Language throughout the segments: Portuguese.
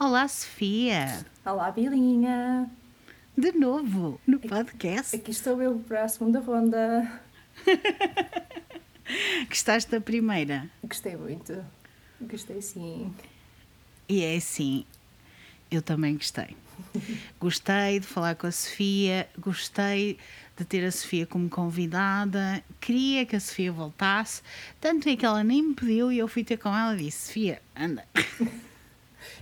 Olá, Sofia. Olá, Bilinha. De novo, no podcast. Aqui estou eu para a segunda ronda. Gostaste da primeira? Gostei muito. Gostei sim. E é assim, eu também gostei. Gostei de falar com a Sofia, gostei de ter a Sofia como convidada, queria que a Sofia voltasse, tanto é que ela nem me pediu e eu fui ter com ela e disse: Sofia, anda.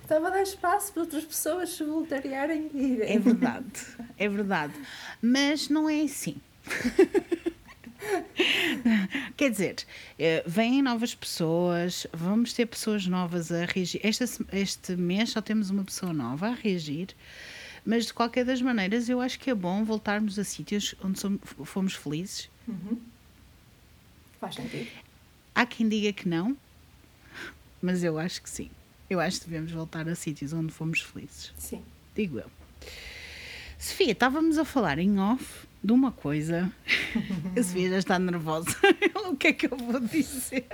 Estava a dar espaço para outras pessoas se voluntariarem e irem. É verdade, é verdade. Mas não é assim. Quer dizer, eh, vêm novas pessoas, vamos ter pessoas novas a reagir. Este, este mês só temos uma pessoa nova a reagir, mas de qualquer das maneiras eu acho que é bom voltarmos a sítios onde somos, fomos felizes. Uhum. Faz sentido. Há quem diga que não, mas eu acho que sim. Eu acho que devemos voltar a sítios onde fomos felizes. Sim. Digo eu. Sofia, estávamos a falar em off de uma coisa. A Sofia já está nervosa. o que é que eu vou dizer?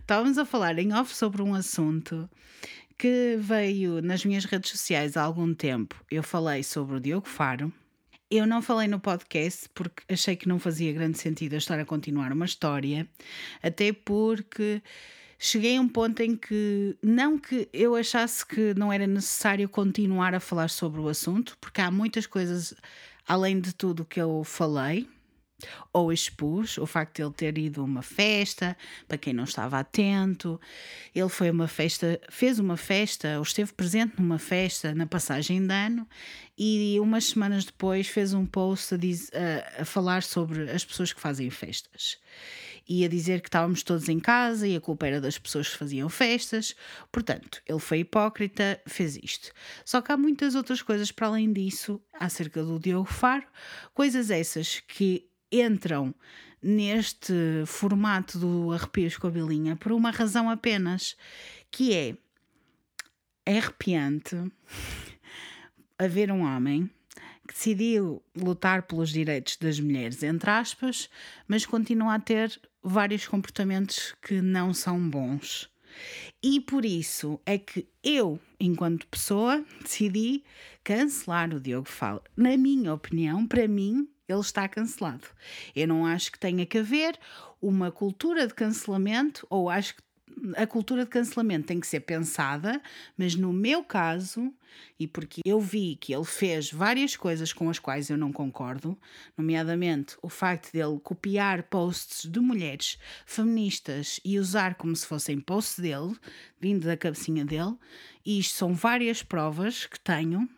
Estávamos a falar em off sobre um assunto que veio nas minhas redes sociais há algum tempo. Eu falei sobre o Diogo Faro. Eu não falei no podcast porque achei que não fazia grande sentido eu estar a continuar uma história, até porque cheguei a um ponto em que, não que eu achasse que não era necessário continuar a falar sobre o assunto, porque há muitas coisas além de tudo que eu falei ou expus, o facto de ele ter ido a uma festa, para quem não estava atento, ele foi uma festa, fez uma festa, ou esteve presente numa festa na passagem de ano, e umas semanas depois fez um post a, diz, a, a falar sobre as pessoas que fazem festas e a dizer que estávamos todos em casa e a culpa era das pessoas que faziam festas. Portanto, ele foi hipócrita, fez isto. Só que há muitas outras coisas para além disso acerca do Diogo Faro, coisas essas que entram neste formato do Arrepios com a Bilinha por uma razão apenas, que é, é arrepiante haver um homem que decidiu lutar pelos direitos das mulheres, entre aspas, mas continua a ter vários comportamentos que não são bons. E por isso é que eu, enquanto pessoa, decidi cancelar o Diogo Fala. Na minha opinião, para mim, ele está cancelado. Eu não acho que tenha que haver uma cultura de cancelamento, ou acho que a cultura de cancelamento tem que ser pensada, mas no meu caso, e porque eu vi que ele fez várias coisas com as quais eu não concordo, nomeadamente o facto dele copiar posts de mulheres feministas e usar como se fossem posts dele, vindo da cabecinha dele, e isto são várias provas que tenho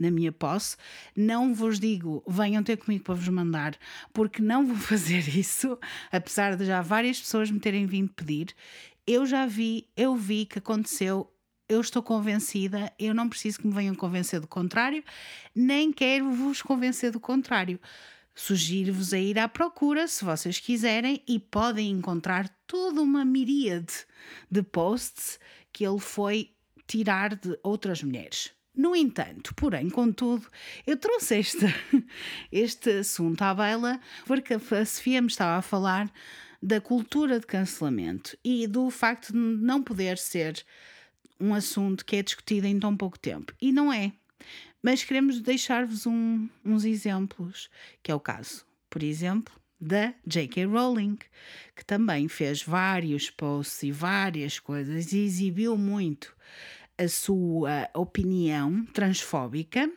na minha posse. Não vos digo, venham ter comigo para vos mandar, porque não vou fazer isso, apesar de já várias pessoas me terem vindo pedir eu já vi, eu vi que aconteceu, eu estou convencida, eu não preciso que me venham convencer do contrário, nem quero vos convencer do contrário. Sugiro-vos a ir à procura, se vocês quiserem, e podem encontrar toda uma miríade de posts que ele foi tirar de outras mulheres. No entanto, porém, contudo, eu trouxe este, este assunto à baila porque a Sofia me estava a falar da cultura de cancelamento e do facto de não poder ser um assunto que é discutido em tão pouco tempo. E não é. Mas queremos deixar-vos um, uns exemplos, que é o caso, por exemplo, da J.K. Rowling, que também fez vários posts e várias coisas e exibiu muito a sua opinião transfóbica,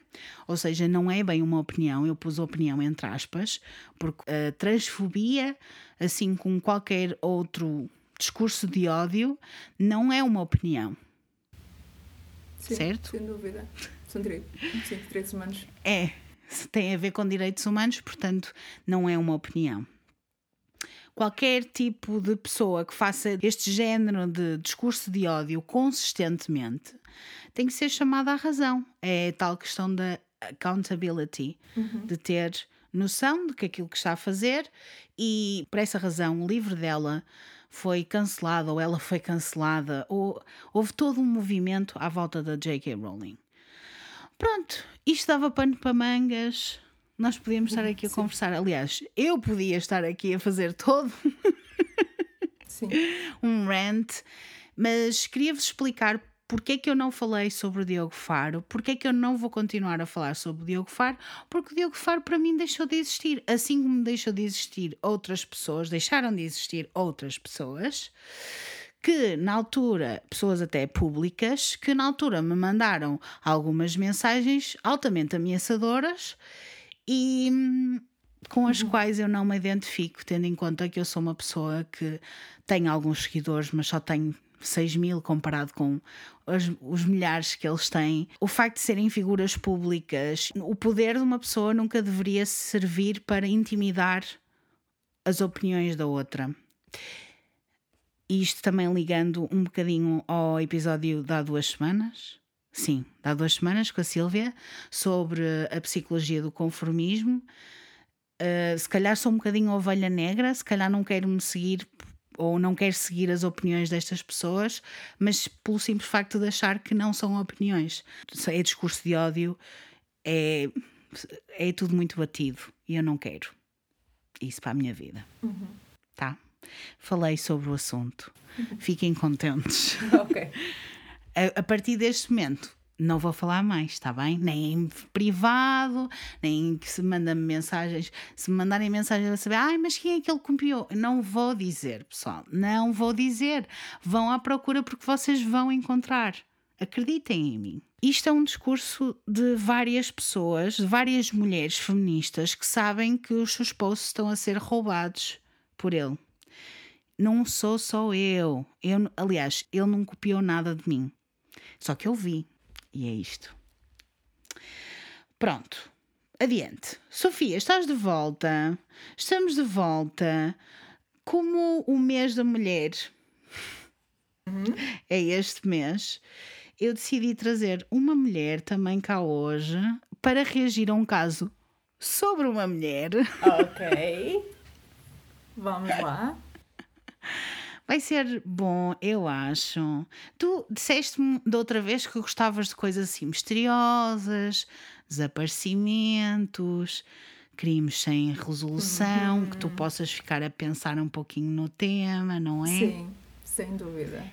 ou seja, não é bem uma opinião, eu pus opinião entre aspas, porque a transfobia, assim como qualquer outro discurso de ódio, não é uma opinião. Sim, certo? Sem dúvida. São direitos, sim, direitos humanos. É, tem a ver com direitos humanos, portanto, não é uma opinião qualquer tipo de pessoa que faça este género de discurso de ódio consistentemente tem que ser chamada à razão. É tal questão da accountability, uhum. de ter noção de que aquilo que está a fazer e por essa razão o livro dela foi cancelado ou ela foi cancelada ou houve todo um movimento à volta da J.K. Rowling. Pronto, isto dava pano para mangas, nós podíamos estar aqui a Sim. conversar. Aliás, eu podia estar aqui a fazer todo um rant, mas queria-vos explicar Porquê que eu não falei sobre o Diogo Faro? Porquê que eu não vou continuar a falar sobre o Diogo Faro? Porque o Diogo Faro para mim deixou de existir. Assim como deixou de existir outras pessoas, deixaram de existir outras pessoas que na altura, pessoas até públicas, que na altura me mandaram algumas mensagens altamente ameaçadoras e hum, com as uhum. quais eu não me identifico, tendo em conta que eu sou uma pessoa que tem alguns seguidores, mas só tenho 6 mil comparado com os, os, milhares que eles têm. O facto de serem figuras públicas, o poder de uma pessoa nunca deveria servir para intimidar as opiniões da outra. Isto também ligando um bocadinho ao episódio de há duas semanas. Sim, há duas semanas com a Sílvia, sobre a psicologia do conformismo. Uh, se calhar sou um bocadinho ovelha negra, se calhar não quero me seguir ou não quero seguir as opiniões destas pessoas, mas pelo simples facto de achar que não são opiniões. É discurso de ódio, é, é tudo muito batido e eu não quero isso para a minha vida. Uhum. Tá? Falei sobre o assunto. Uhum. Fiquem contentes. ok. A, a partir deste momento, não vou falar mais, está bem? Nem em privado, nem que se mandam mensagens, se mandarem mensagens a saber, ai, mas quem é que ele copiou? Não vou dizer, pessoal, não vou dizer. Vão à procura porque vocês vão encontrar. Acreditem em mim. Isto é um discurso de várias pessoas, de várias mulheres feministas que sabem que os seus posts estão a ser roubados por ele. Não sou só eu. eu aliás, ele não copiou nada de mim. Só que eu vi, e é isto. Pronto. Adiante. Sofia, estás de volta. Estamos de volta. Como o mês da mulher uhum. é este mês, eu decidi trazer uma mulher também cá hoje para reagir a um caso sobre uma mulher. Ok. Vamos lá. Vai ser bom, eu acho. Tu disseste-me da outra vez que gostavas de coisas assim misteriosas, desaparecimentos, crimes sem resolução, uhum. que tu possas ficar a pensar um pouquinho no tema, não é? Sim, sem dúvida.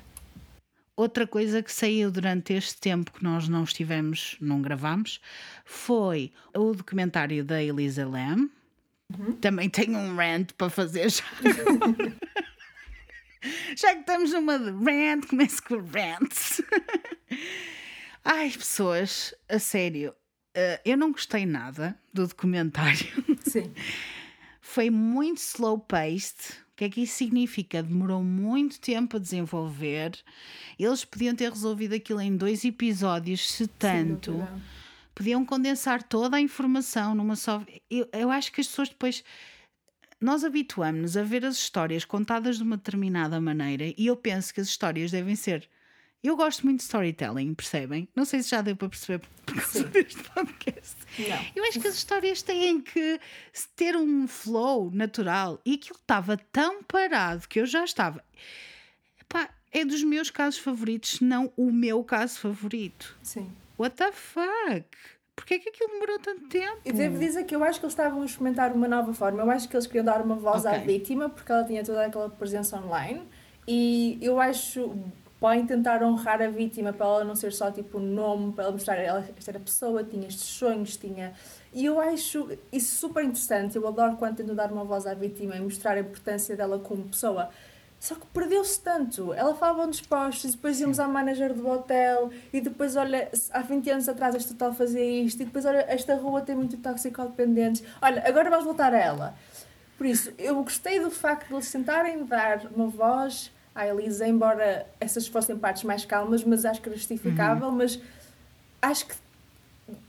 Outra coisa que saiu durante este tempo que nós não estivemos, não gravamos, foi o documentário da Elisa Lam. Uhum. Também tenho um rant para fazer já. Já que estamos numa de rant, começo com rants. Ai, pessoas, a sério, uh, eu não gostei nada do documentário. Sim. Foi muito slow paced. O que é que isso significa? Demorou muito tempo a desenvolver. Eles podiam ter resolvido aquilo em dois episódios, se tanto. Sim, podiam condensar toda a informação numa só. Eu, eu acho que as pessoas depois nós habituamos-nos a ver as histórias contadas de uma determinada maneira e eu penso que as histórias devem ser. Eu gosto muito de storytelling, percebem? Não sei se já deu para perceber por causa deste podcast. Não. Eu acho que as histórias têm que ter um flow natural e aquilo estava tão parado que eu já estava. Epá, é dos meus casos favoritos, não o meu caso favorito. Sim. What the fuck? Porquê é que aquilo demorou tanto tempo? E devo dizer que eu acho que eles estavam a experimentar uma nova forma. Eu acho que eles queriam dar uma voz okay. à vítima, porque ela tinha toda aquela presença online. E eu acho podem tentar honrar a vítima para ela não ser só tipo um nome, para ela mostrar ela esta era pessoa, tinha estes sonhos, tinha. E eu acho isso super interessante. Eu adoro quando tentam dar uma voz à vítima e mostrar a importância dela como pessoa. Só que perdeu-se tanto. Ela falava nos postos, depois íamos à manager do hotel, e depois, olha, há 20 anos atrás este hotel fazia isto, e depois, olha, esta rua tem muito toxicodependentes. Olha, agora vamos voltar a ela. Por isso, eu gostei do facto de eles tentarem dar uma voz à Elisa, embora essas fossem partes mais calmas, mas acho que era justificável, uhum. mas acho que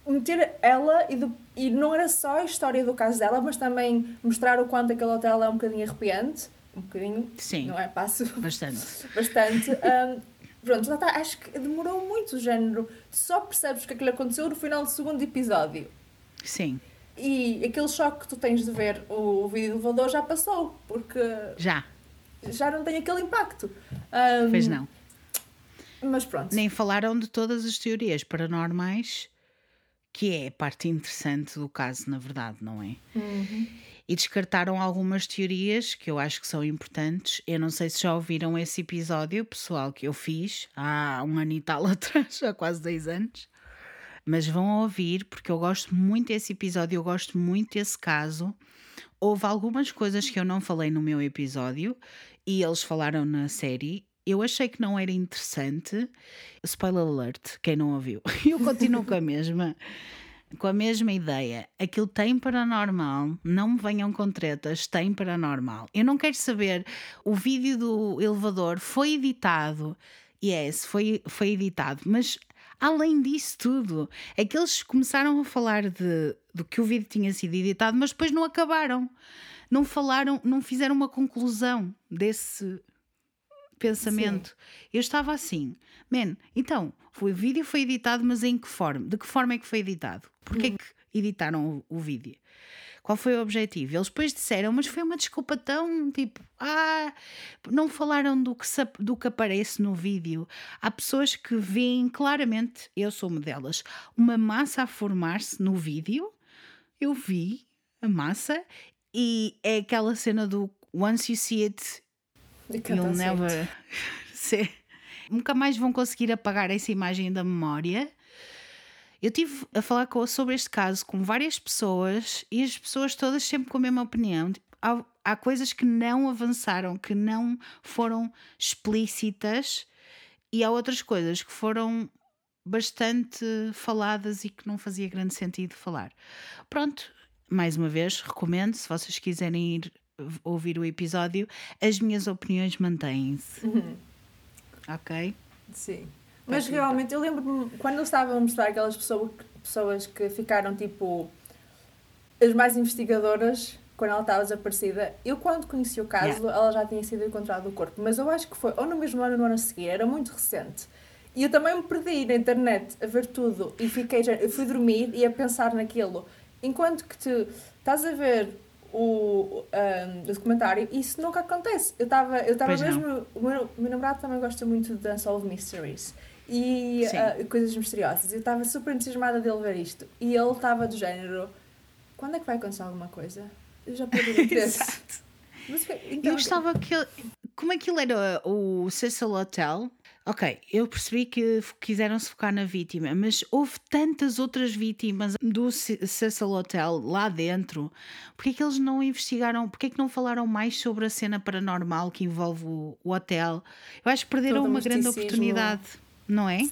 meter ela e, do, e não era só a história do caso dela, mas também mostrar o quanto aquele hotel é um bocadinho arrepiante um bocadinho. Sim. Não é? Passo. Bastante. Bastante. Um, pronto, lá está. Acho que demorou muito o género. Só percebes que aquilo aconteceu no final do segundo episódio. Sim. E aquele choque que tu tens de ver o, o vídeo do elevador já passou, porque. Já. Já não tem aquele impacto. Um, pois não. Mas pronto. Nem falaram de todas as teorias paranormais, que é a parte interessante do caso, na verdade, não é? Uhum. E descartaram algumas teorias que eu acho que são importantes. Eu não sei se já ouviram esse episódio, pessoal, que eu fiz há um ano e tal atrás, há quase 10 anos. Mas vão ouvir, porque eu gosto muito desse episódio, eu gosto muito desse caso. Houve algumas coisas que eu não falei no meu episódio e eles falaram na série. Eu achei que não era interessante. Spoiler alert, quem não ouviu. Eu continuo com a mesma com a mesma ideia. Aquilo tem paranormal, não me venham com tretas, tem paranormal. Eu não quero saber, o vídeo do elevador foi editado, yes, foi, foi editado, mas além disso tudo, é que eles começaram a falar de, do que o vídeo tinha sido editado, mas depois não acabaram. Não falaram, não fizeram uma conclusão desse pensamento. Sim. Eu estava assim, man, então, o vídeo foi editado, mas em que forma? De que forma é que foi editado? Porquê hum. que editaram o, o vídeo? Qual foi o objetivo? Eles depois disseram, mas foi uma desculpa tão tipo, ah, não falaram do que, do que aparece no vídeo. Há pessoas que veem claramente, eu sou uma delas, uma massa a formar-se no vídeo. Eu vi a massa e é aquela cena do once you see it, you'll never see. Nunca mais vão conseguir apagar essa imagem da memória eu tive a falar com, sobre este caso com várias pessoas e as pessoas todas sempre com a mesma opinião. Há, há coisas que não avançaram, que não foram explícitas, e há outras coisas que foram bastante faladas e que não fazia grande sentido falar. Pronto, mais uma vez, recomendo, se vocês quiserem ir ouvir o episódio, as minhas opiniões mantêm-se. Uhum. Ok? Sim. Mas realmente, eu lembro-me, quando eu estava a mostrar aquelas pessoas, pessoas que ficaram tipo as mais investigadoras quando ela estava desaparecida, eu quando conheci o caso, yeah. ela já tinha sido encontrada o corpo, mas eu acho que foi ou no mesmo ano ou no ano a seguir, era muito recente. E eu também me perdi na internet a ver tudo e fiquei, eu fui dormir e a pensar naquilo. Enquanto que tu estás a ver o, um, o documentário, isso nunca acontece. Eu estava eu estava mesmo. O meu, o meu namorado também gosta muito de Unsolved Mysteries e uh, coisas misteriosas. Eu estava super entusiasmada dele ver isto. E ele estava do género: quando é que vai acontecer alguma coisa? Eu já perdi o interesse. Mas, então, eu gostava que. Como é que ele era o Cecil Hotel? Ok, eu percebi que quiseram se focar na vítima, mas houve tantas outras vítimas do Cecil Hotel lá dentro. Porquê que eles não investigaram? Porquê que não falaram mais sobre a cena paranormal que envolve o, hotel? Eu acho que perderam uma grande oportunidade não é? Sim.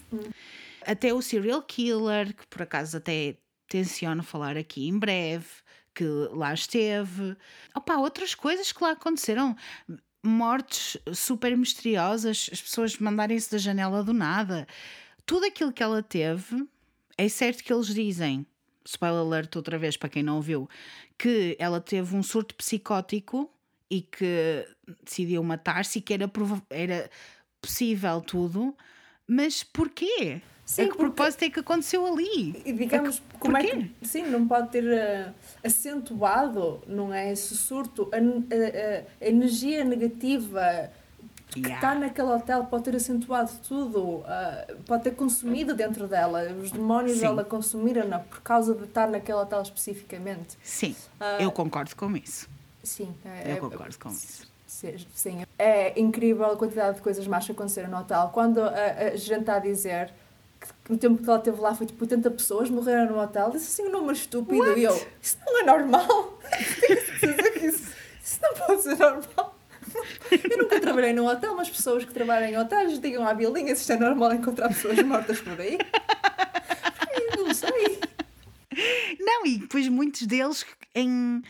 Até o serial killer, que por acaso até tenciono falar aqui em breve, que lá esteve. Opa, outras coisas que lá aconteceram. Mortes super misteriosas, as pessoas mandarem-se da janela do nada. Tudo aquilo que ela teve, é certo que eles dizem, spoiler alert outra vez para quem não ouviu, que ela teve um surto psicótico e que decidiu matar-se e que era, era possível tudo, mas porquê? Sim, a que porque... propósito é que aconteceu ali? E digamos, que, como porquê? é que. Sim, não pode ter uh, acentuado, não é? Esse surto, a, a, a energia negativa que yeah. está naquele hotel pode ter acentuado tudo, uh, pode ter consumido dentro dela. Os demónios Sim. dela consumiram-na por causa de estar naquele hotel especificamente. Sim, uh, eu concordo com isso. Sim, é, eu é, concordo com isso. Sim, é incrível a quantidade de coisas más que aconteceram no hotel. Quando a, a gente está a dizer no tempo que ela esteve lá foi tipo 80 pessoas morreram no hotel, disse assim um número estúpido What? e eu, isso não é normal. isso, isso não pode ser normal. Eu nunca trabalhei num hotel, mas pessoas que trabalham em hotéis digam à bilinha se isto é normal encontrar pessoas mortas por aí. Eu não sei. Não, e depois muitos deles em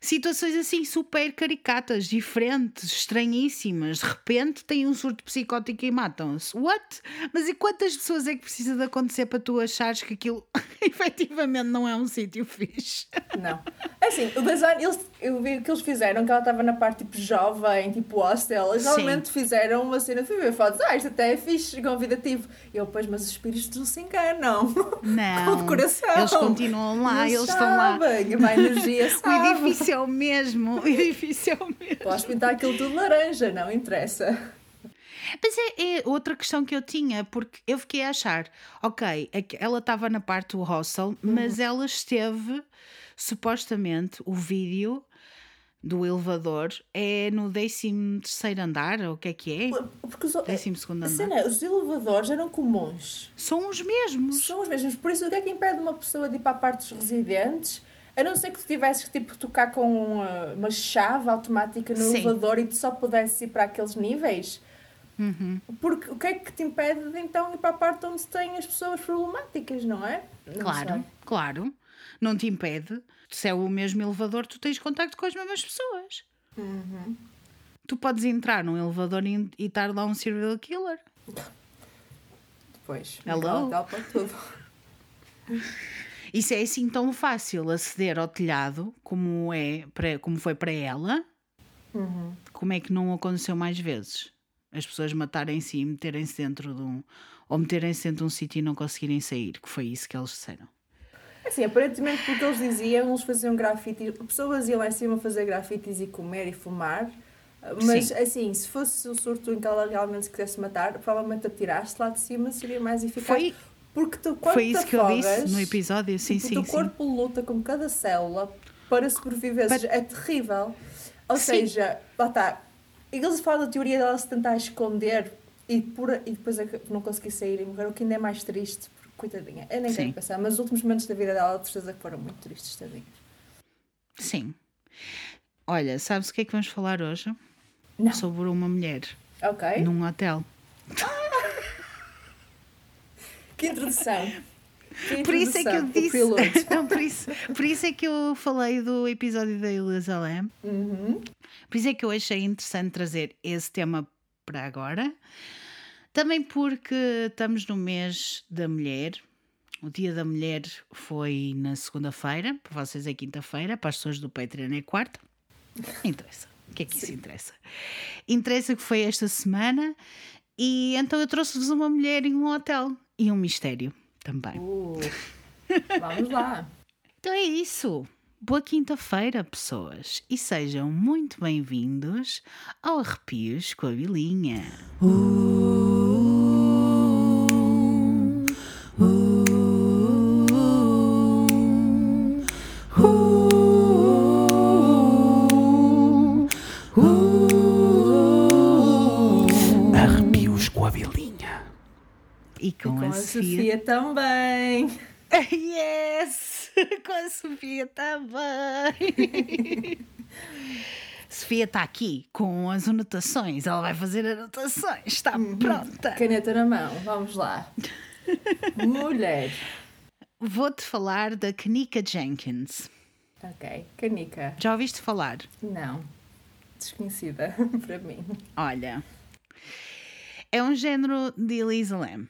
situações assim super caricatas, diferentes, estranhíssimas. De repente têm um surto psicótico e matam-se. What? Mas e quantas pessoas é que precisa de acontecer para tu achares que aquilo efetivamente não é um sítio fixe? Não. É assim, o design, eles, eu vi o que eles fizeram, que ela estava na parte tipo jovem, tipo hostel, eles realmente fizeram uma cena, fui ver fotos, ah, isto até é fixe, convidativo. E eu, pois, mas os espíritos não se enganam. Não. Com decoração. Eles continuam lá, eles, eles estão lá. A energia sabe. O edifício é o mesmo. O edifício é o mesmo. Podes pintar aquilo tudo laranja, não interessa. Mas é, é, outra questão que eu tinha, porque eu fiquei a achar, ok, ela estava na parte do hostel, uhum. mas ela esteve, supostamente, o vídeo do elevador é no 13 andar, ou o que é que é? Porque os, 12 andar. Cena, os elevadores eram comuns. São os mesmos. São os mesmos. Por isso, o que é que impede uma pessoa de ir para a parte dos residentes? A não ser que tu tivesses que tipo, tocar com uma, uma chave automática no Sim. elevador e tu só pudesses ir para aqueles níveis. Uhum. Porque o que é que te impede de então ir para a parte onde têm as pessoas problemáticas, não é? Não claro, sei. claro. Não te impede. Se é o mesmo elevador, tu tens contacto com as mesmas pessoas. Uhum. Tu podes entrar num elevador e, e estar lá um serial killer. Depois. Hello? Dá para tudo. Isso é assim tão fácil aceder ao telhado como é para, como foi para ela. Uhum. Como é que não aconteceu mais vezes? as pessoas matarem-se e meterem-se dentro de um. ou meterem-se dentro de um sítio e não conseguirem sair, que foi isso que eles disseram. Assim, aparentemente, porque eles diziam, eles faziam grafite, pessoas iam lá em cima fazer grafites e comer e fumar, mas Sim. assim, se fosse o surto em que ela realmente se quisesse matar, provavelmente atiraste lá de cima seria mais eficaz. Foi, porque tu, foi isso que eu disse no episódio, sim, tipo, sim. O teu corpo sim. luta com cada célula para sobreviver, para... é terrível. Ou sim. seja, lá está, e eles falam da teoria dela se tentar esconder e, por, e depois não conseguir sair e morrer, o que ainda é mais triste, coitadinha, eu nem quero pensar, mas os últimos momentos da vida dela, de certeza que foram muito tristes, tadinha. Sim. Olha, sabes o que é que vamos falar hoje? Não. Sobre uma mulher. Ok. Num hotel. que introdução. por isso é que eu disse. não, por, isso, por isso é que eu falei do episódio da Elisa Lam. Uhum. Por isso é que eu achei interessante trazer esse tema para agora. Também porque estamos no mês da mulher. O Dia da Mulher foi na segunda-feira, para vocês é quinta-feira, para as pessoas do Patreon é quarta. Interessa. O que é que Sim. isso interessa? Interessa que foi esta semana e então eu trouxe-vos uma mulher em um hotel e um mistério também. Uh, vamos lá. então é isso. Boa quinta-feira, pessoas, e sejam muito bem-vindos ao Arrepios com a Vilinha. Arrepios E com, e com a, a Sofia. Sofia também. yes! com a Sofia também. Sofia está aqui com as anotações, ela vai fazer anotações, está uhum. pronta. Caneta na mão, vamos lá. Mulher. Vou-te falar da Kanika Jenkins. Ok, Kanika. Já ouviste falar? Não, desconhecida para mim. Olha, é um género de Elisa Lam.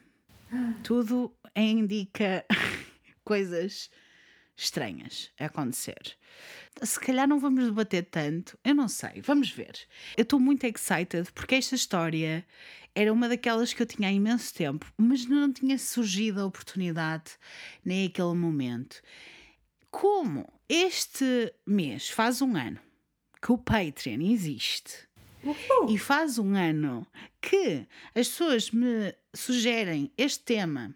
Tudo indica coisas estranhas a acontecer. Se calhar não vamos debater tanto, eu não sei, vamos ver. Eu estou muito excited porque esta história era uma daquelas que eu tinha há imenso tempo, mas não tinha surgido a oportunidade nem aquele momento. Como este mês faz um ano que o Patreon existe Uhul. e faz um ano que as pessoas me sugerem este tema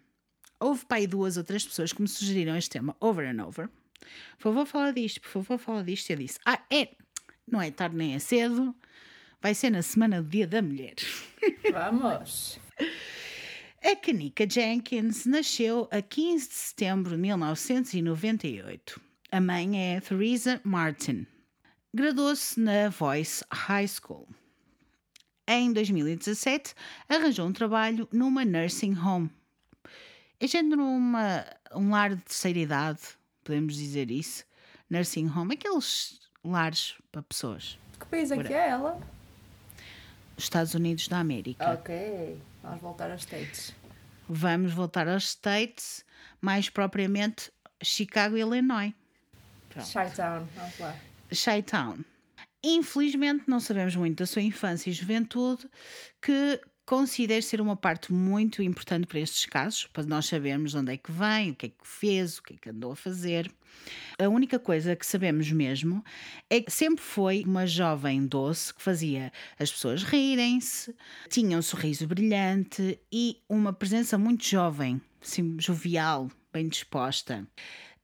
houve para aí duas ou três pessoas que me sugeriram este tema over and over. Por favor, fala disto, por favor, fala disto. Eu disse: Ah, é, não é tarde nem é cedo, vai ser na semana do Dia da Mulher. Vamos! A Kanika Jenkins nasceu a 15 de setembro de 1998. A mãe é Theresa Martin. Graduou-se na Voice High School. Em 2017, arranjou um trabalho numa nursing home é género uma, um lar de terceira idade, podemos dizer isso. Nursing home, aqueles lares para pessoas. Que país é que é ela? Estados Unidos da América. Ok, vamos voltar aos States. Vamos voltar aos States, mais propriamente Chicago, Illinois. Chi-Town, vamos lá. Chi-Town. Infelizmente não sabemos muito da sua infância e juventude, que considero ser uma parte muito importante para estes casos, para nós sabermos de onde é que vem, o que é que fez, o que é que andou a fazer. A única coisa que sabemos mesmo é que sempre foi uma jovem doce que fazia as pessoas rirem-se, tinha um sorriso brilhante e uma presença muito jovem, assim, jovial, bem disposta.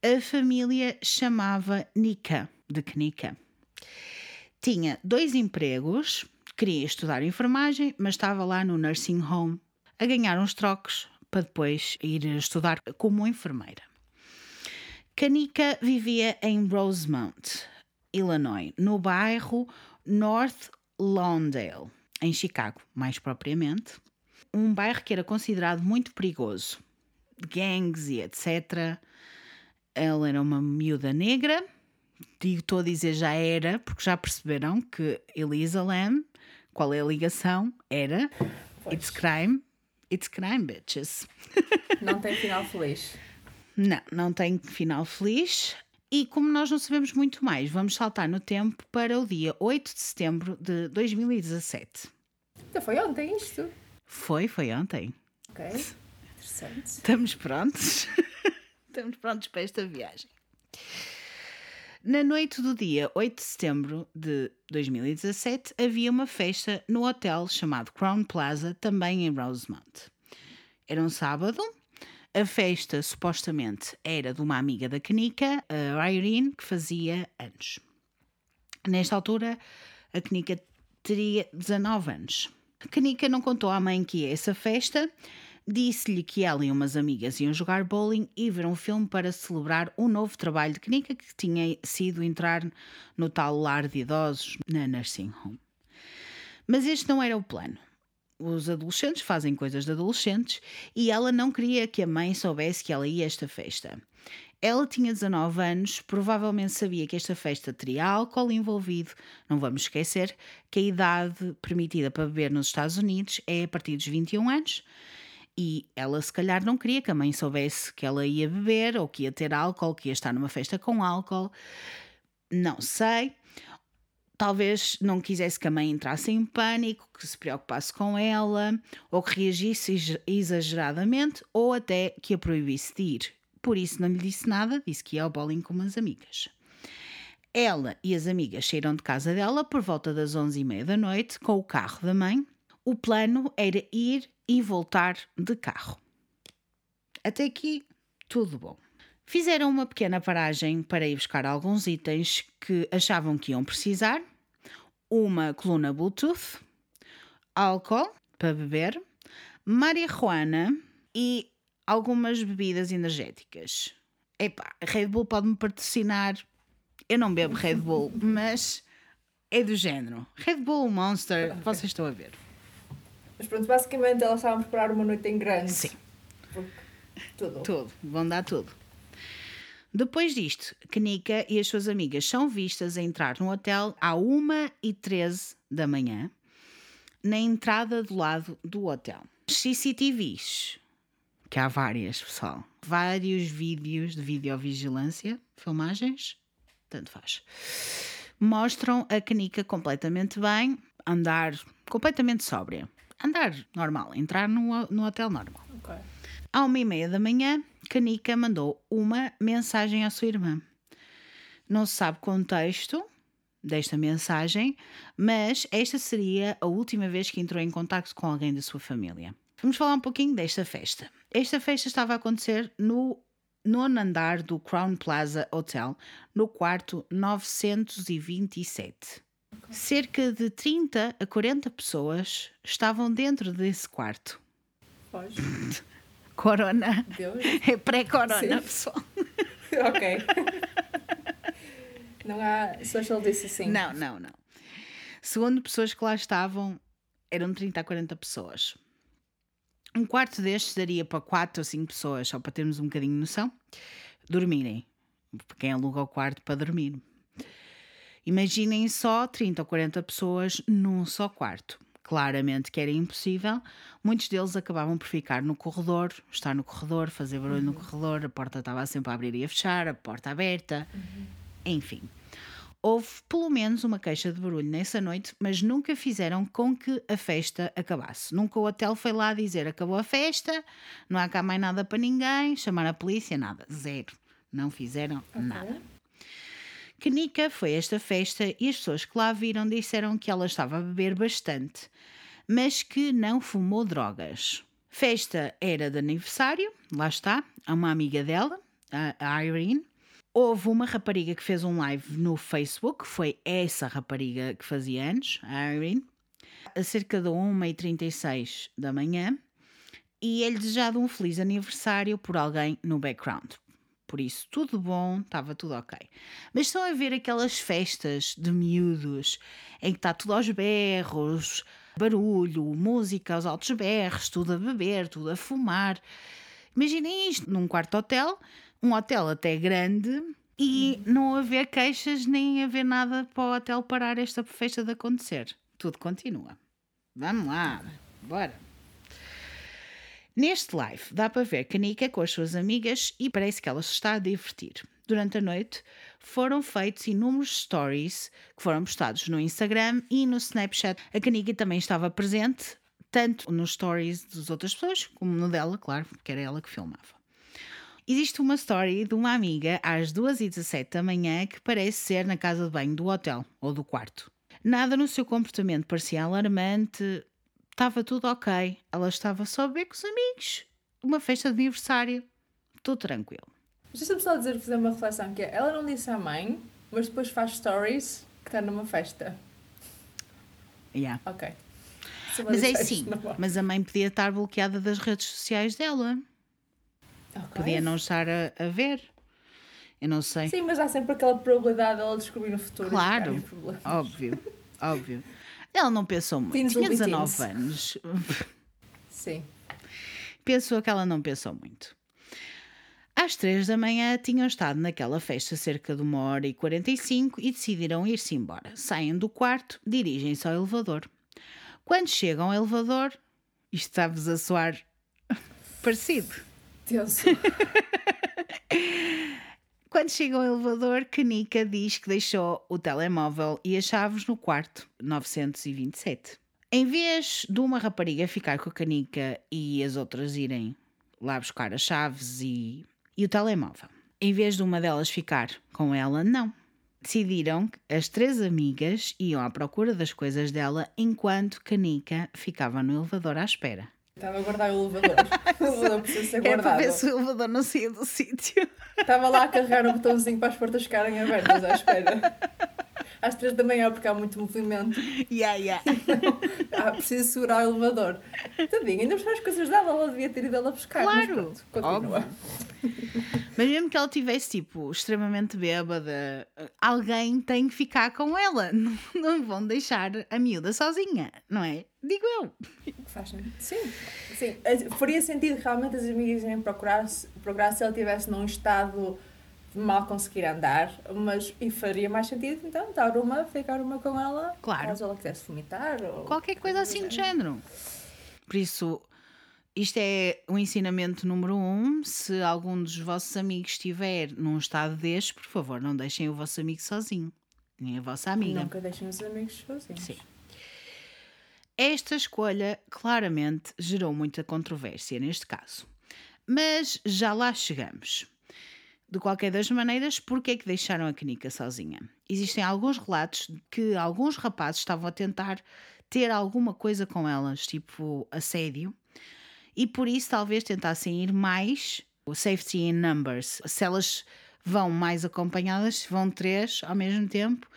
A família chamava Nika, de Knika. Tinha dois empregos, queria estudar enfermagem, mas estava lá no nursing home a ganhar uns trocos para depois ir estudar como enfermeira. Kanika vivia em Rosemount, Illinois, no bairro North Lawndale, em Chicago, mais propriamente. Um bairro que era considerado muito perigoso, de gangues e etc. Ela era uma miúda negra, digo, estou a dizer já era, porque já perceberam que Elisa Lam, qual é a ligação? Era pois. It's crime, it's crime, bitches. Não tem final feliz. Não, não tem final feliz. E como nós não sabemos muito mais, vamos saltar no tempo para o dia 8 de setembro de 2017. Então foi ontem isto? Foi, foi ontem. Ok, interessante. Estamos prontos? Estamos prontos para esta viagem. Na noite do dia 8 de setembro de 2017, havia uma festa no hotel chamado Crown Plaza, também em Rosemount. Era um sábado a festa supostamente era de uma amiga da Canica, a Irene, que fazia anos. Nesta altura, a Canica teria 19 anos. A Canica não contou à mãe que ia essa festa, disse-lhe que ela e umas amigas iam jogar bowling e ver um filme para celebrar o um novo trabalho de Canica que tinha sido entrar no tal lar de idosos na nursing home. Mas este não era o plano os adolescentes fazem coisas de adolescentes e ela não queria que a mãe soubesse que ela ia a esta festa. Ela tinha 19 anos, provavelmente sabia que esta festa teria álcool envolvido. Não vamos esquecer que a idade permitida para beber nos Estados Unidos é a partir dos 21 anos. E ela, se calhar, não queria que a mãe soubesse que ela ia beber ou que ia ter álcool, que ia estar numa festa com álcool. Não sei talvez não quisesse que a mãe entrasse em pânico, que se preocupasse com ela, ou que reagisse exageradamente, ou até que a proibisse de ir. Por isso não lhe disse nada, disse que ia ao bowling com umas amigas. Ela e as amigas saíram de casa dela por volta das onze e meia da noite com o carro da mãe. O plano era ir e voltar de carro. Até aqui, tudo bom. Fizeram uma pequena paragem para ir buscar alguns itens que achavam que iam precisar uma coluna Bluetooth, álcool para beber, marihuana e algumas bebidas energéticas. Epá, Red Bull pode-me patrocinar. Eu não bebo Red Bull, mas é do género. Red Bull, Monster, vocês estão a ver. Mas pronto, basicamente elas estavam a preparar uma noite em grande. Sim. Tudo. Tudo. Vão dar tudo. Depois disto, Kenika e as suas amigas são vistas a entrar no hotel à 1h13 da manhã, na entrada do lado do hotel. CCTVs, que há várias, pessoal, vários vídeos de videovigilância, filmagens, tanto faz, mostram a Kenika completamente bem, andar completamente sóbria. Andar normal, entrar no, no hotel normal. Okay. À uma e meia da manhã, Kanika mandou uma mensagem à sua irmã. Não se sabe o contexto desta mensagem, mas esta seria a última vez que entrou em contato com alguém da sua família. Vamos falar um pouquinho desta festa. Esta festa estava a acontecer no nono andar do Crown Plaza Hotel, no quarto 927. Cerca de 30 a 40 pessoas estavam dentro desse quarto. Pode. Corona. Deus. É pré-corona, pessoal. ok. não há social distancing. Não, não, não. Segundo pessoas que lá estavam, eram 30 a 40 pessoas. Um quarto destes daria para 4 ou 5 pessoas, só para termos um bocadinho de noção, dormirem. Quem aluga o quarto para dormir. Imaginem só 30 ou 40 pessoas num só quarto claramente que era impossível, muitos deles acabavam por ficar no corredor, estar no corredor, fazer barulho uhum. no corredor, a porta estava sempre a abrir e a fechar, a porta aberta, uhum. enfim. Houve pelo menos uma queixa de barulho nessa noite, mas nunca fizeram com que a festa acabasse. Nunca o hotel foi lá dizer acabou a festa, não há cá mais nada para ninguém, chamar a polícia, nada, zero. Não fizeram okay. nada. Kenika foi a esta festa e as pessoas que lá viram disseram que ela estava a beber bastante, mas que não fumou drogas. Festa era de aniversário, lá está, a uma amiga dela, a Irene. Houve uma rapariga que fez um live no Facebook, foi essa rapariga que fazia anos, a Irene, a cerca de 1h36 da manhã, e é-lhe desejado um feliz aniversário por alguém no background. Por isso, tudo bom, estava tudo ok. Mas estão a ver aquelas festas de miúdos em que está tudo aos berros, barulho, música aos altos berros, tudo a beber, tudo a fumar. Imaginem isto num quarto hotel, um hotel até grande, e não haver queixas nem haver nada para o hotel parar esta festa de acontecer. Tudo continua. Vamos lá, bora. Neste live dá para ver Kanika com as suas amigas e parece que ela se está a divertir. Durante a noite foram feitos inúmeros stories que foram postados no Instagram e no Snapchat. A Kanika também estava presente, tanto nos stories das outras pessoas como no dela, claro, porque era ela que filmava. Existe uma story de uma amiga às 2h17 da manhã que parece ser na casa de banho do hotel ou do quarto. Nada no seu comportamento parecia alarmante, estava tudo ok. Ela estava só a beber com os amigos, uma festa de aniversário, tudo tranquilo. Deixa-me só dizer, fazer uma reflexão que é, ela não disse à mãe, mas depois faz stories que está numa festa. Yeah. Ok. Mas é sim, mas a mãe podia estar bloqueada das redes sociais dela. Okay. Podia não estar a, a, ver. Eu não sei. Sim, mas há sempre aquela probabilidade dela descobrir no futuro. Claro, óbvio, óbvio. Ela não pensou muito. Teens Tinha 19 anos. Sim. Pensou que ela não pensou muito. Às três da manhã tinham estado naquela festa cerca de uma hora e 45 e decidiram ir-se embora. Saem do quarto, dirigem-se ao elevador. Quando chegam ao elevador, isto está-vos a soar parecido. Deus. Quando chega ao elevador, Kanika diz que deixou o telemóvel e as chaves no quarto 927. Em vez de uma rapariga ficar com a Kanika e as outras irem lá buscar as chaves e, e o telemóvel, em vez de uma delas ficar com ela, não. Decidiram que as três amigas iam à procura das coisas dela enquanto Kanika ficava no elevador à espera. Estava a guardar o elevador. o elevador precisa ser guardado. Era para ver se o elevador não saía do sítio. Estava lá a carregar o botãozinho para as portas ficarem abertas à espera. Às três da manhã, porque há muito movimento. Yeah, yeah. ah, preciso segurar o elevador. Tadinha, ainda as coisas dela, ela devia ter ido ela buscar. Claro, mas pronto, continua. Mas mesmo que ela tivesse, tipo, extremamente bêbada, alguém tem que ficar com ela. Não, não vão deixar a miúda sozinha, não é? Digo eu. Faz. Sim, sim. Faria sentido realmente as amigas irem procurar, procurar se ela estivesse num estado mal conseguir andar, mas e faria mais sentido então dar uma, ficar uma com ela, claro. caso ela quisesse vomitar ou qualquer coisa assim do género. Por isso, isto é o ensinamento número um. Se algum dos vossos amigos estiver num estado deste, por favor, não deixem o vosso amigo sozinho, nem a vossa amiga. Nunca deixem os amigos sozinhos. Sim. Esta escolha claramente gerou muita controvérsia neste caso. Mas já lá chegamos. De qualquer das maneiras, porquê é que deixaram a Canica sozinha? Existem alguns relatos que alguns rapazes estavam a tentar ter alguma coisa com elas, tipo assédio, e por isso talvez tentassem ir mais o safety in numbers. Se elas vão mais acompanhadas, vão três ao mesmo tempo,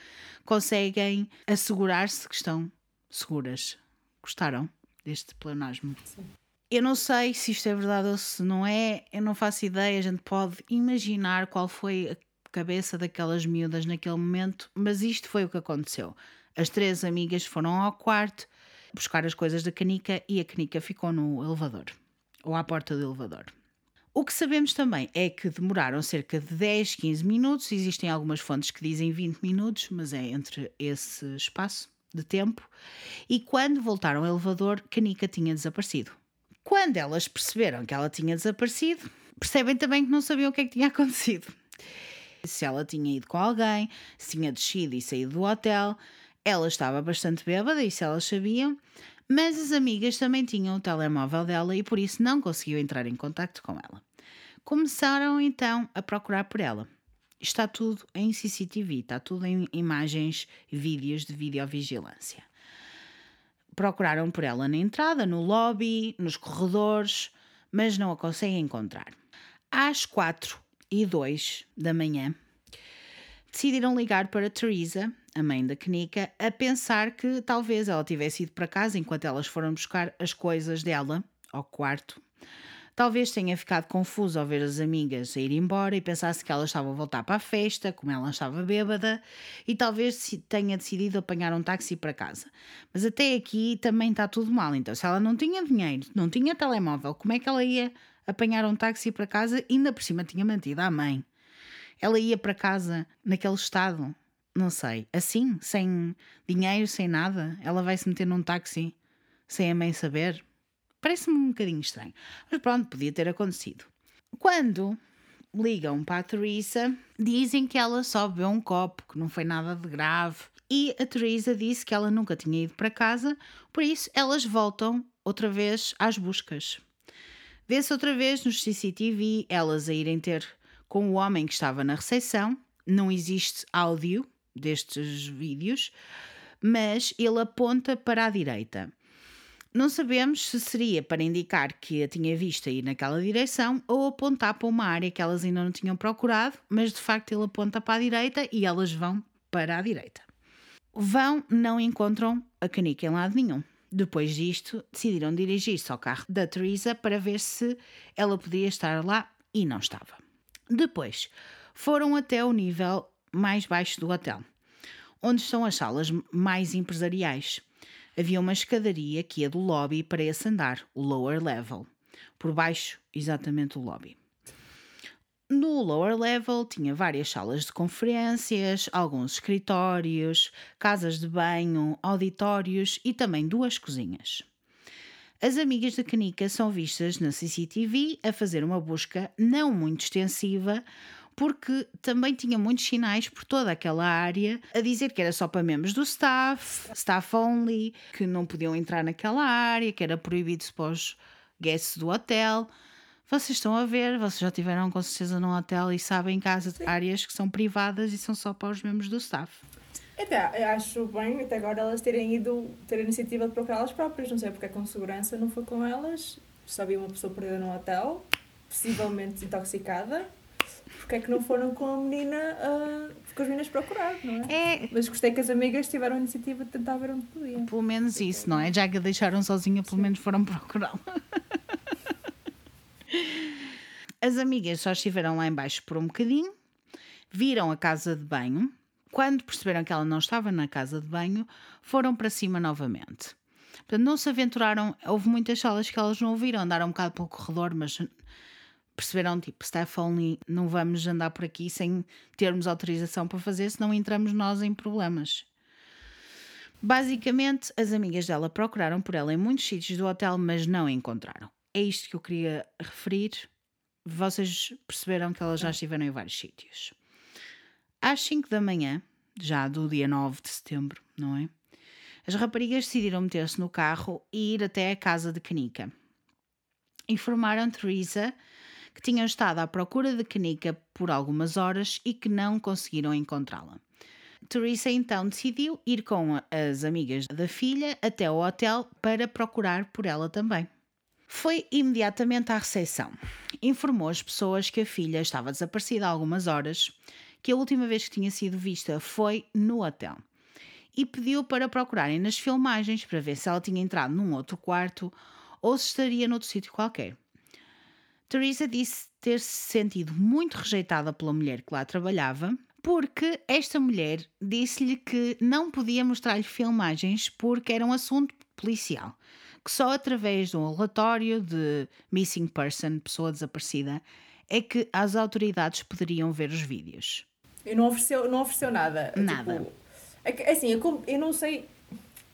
conseguem assegurar-se que estão seguras. Gostaram deste planasmo? Sim. Eu não sei se isto é verdade ou se não é, eu não faço ideia. A gente pode imaginar qual foi a cabeça daquelas miúdas naquele momento, mas isto foi o que aconteceu. As três amigas foram ao quarto buscar as coisas da canica e a canica ficou no elevador ou à porta do elevador. O que sabemos também é que demoraram cerca de 10, 15 minutos. Existem algumas fontes que dizem 20 minutos, mas é entre esse espaço de tempo, e quando voltaram ao elevador, Canica tinha desaparecido. Quando elas perceberam que ela tinha desaparecido, percebem também que não sabiam o que é que tinha acontecido. Se ela tinha ido com alguém, se tinha descido e saído do hotel, ela estava bastante bêbada, isso elas sabiam, mas as amigas também tinham o telemóvel dela e por isso não conseguiu entrar em contato com ela. Começaram então a procurar por ela está tudo em CCTV, está tudo em imagens e vídeos de videovigilância. Procuraram por ela na entrada, no lobby, nos corredores, mas não a conseguem encontrar. Às 4 e 2 da manhã, decidiram ligar para Teresa, a mãe da Kenika, a pensar que talvez ela tivesse ido para casa enquanto elas foram buscar as coisas dela ao quarto. Talvez tenha ficado confuso ao ver as amigas a ir embora e pensasse que ela estava a voltar para a festa, como ela estava bêbada, e talvez tenha decidido apanhar um táxi para casa. Mas até aqui também está tudo mal. Então, se ela não tinha dinheiro, não tinha telemóvel, como é que ela ia apanhar um táxi para casa? Ainda por cima tinha mantido a mãe. Ela ia para casa naquele estado, não sei, assim, sem dinheiro, sem nada. Ela vai se meter num táxi sem a mãe saber. Parece-me um bocadinho estranho. Mas pronto, podia ter acontecido. Quando ligam para a Teresa, dizem que ela só bebeu um copo, que não foi nada de grave. E a Teresa disse que ela nunca tinha ido para casa, por isso elas voltam outra vez às buscas. Vê-se outra vez nos CCTV elas a irem ter com o homem que estava na recepção. Não existe áudio destes vídeos, mas ele aponta para a direita. Não sabemos se seria para indicar que a tinha visto ir naquela direção ou apontar para uma área que elas ainda não tinham procurado, mas de facto ele aponta para a direita e elas vão para a direita. Vão, não encontram a canica em lado nenhum. Depois disto, decidiram dirigir-se ao carro da Teresa para ver se ela podia estar lá e não estava. Depois, foram até o nível mais baixo do hotel, onde estão as salas mais empresariais havia uma escadaria que ia do lobby para esse andar, o lower level. Por baixo, exatamente o lobby. No lower level tinha várias salas de conferências, alguns escritórios, casas de banho, auditórios e também duas cozinhas. As amigas da Canica são vistas na CCTV a fazer uma busca não muito extensiva, porque também tinha muitos sinais por toda aquela área a dizer que era só para membros do staff, staff only, que não podiam entrar naquela área, que era proibido para os guests do hotel. Vocês estão a ver, vocês já tiveram com certeza num hotel e sabem que há áreas que são privadas e são só para os membros do staff. Até acho bem até agora elas terem ido ter a iniciativa de procurar elas próprias, não sei porque é com segurança não foi com elas, só havia uma pessoa perdida no hotel, possivelmente intoxicada, porque é que não foram com a menina, uh, com as meninas procurar, não é? é? Mas gostei que as amigas tiveram a iniciativa de tentar ver onde podiam. Pelo menos isso, não é? Já que a deixaram sozinha, pelo Sim. menos foram procurá-la. As amigas só estiveram lá embaixo por um bocadinho, viram a casa de banho. Quando perceberam que ela não estava na casa de banho, foram para cima novamente. Portanto, não se aventuraram. Houve muitas salas que elas não ouviram, andaram um bocado pelo corredor, mas perceberam, tipo, only, não vamos andar por aqui sem termos autorização para fazer, senão entramos nós em problemas. Basicamente, as amigas dela procuraram por ela em muitos sítios do hotel, mas não a encontraram. É isto que eu queria referir. Vocês perceberam que elas já estiveram em vários sítios. Às 5 da manhã, já do dia 9 de setembro, não é? As raparigas decidiram meter-se no carro e ir até a casa de Canica. Informaram Teresa que tinham estado à procura de Kanika por algumas horas e que não conseguiram encontrá-la. Teresa então decidiu ir com as amigas da filha até o hotel para procurar por ela também. Foi imediatamente à recepção. Informou as pessoas que a filha estava desaparecida há algumas horas, que a última vez que tinha sido vista foi no hotel. E pediu para procurarem nas filmagens para ver se ela tinha entrado num outro quarto ou se estaria noutro sítio qualquer. Teresa disse ter se sentido muito rejeitada pela mulher que lá trabalhava, porque esta mulher disse-lhe que não podia mostrar-lhe filmagens porque era um assunto policial, que só através de um relatório de missing person, pessoa desaparecida, é que as autoridades poderiam ver os vídeos. E não ofereceu, não ofereceu nada. Nada. Tipo, é assim, eu, eu não sei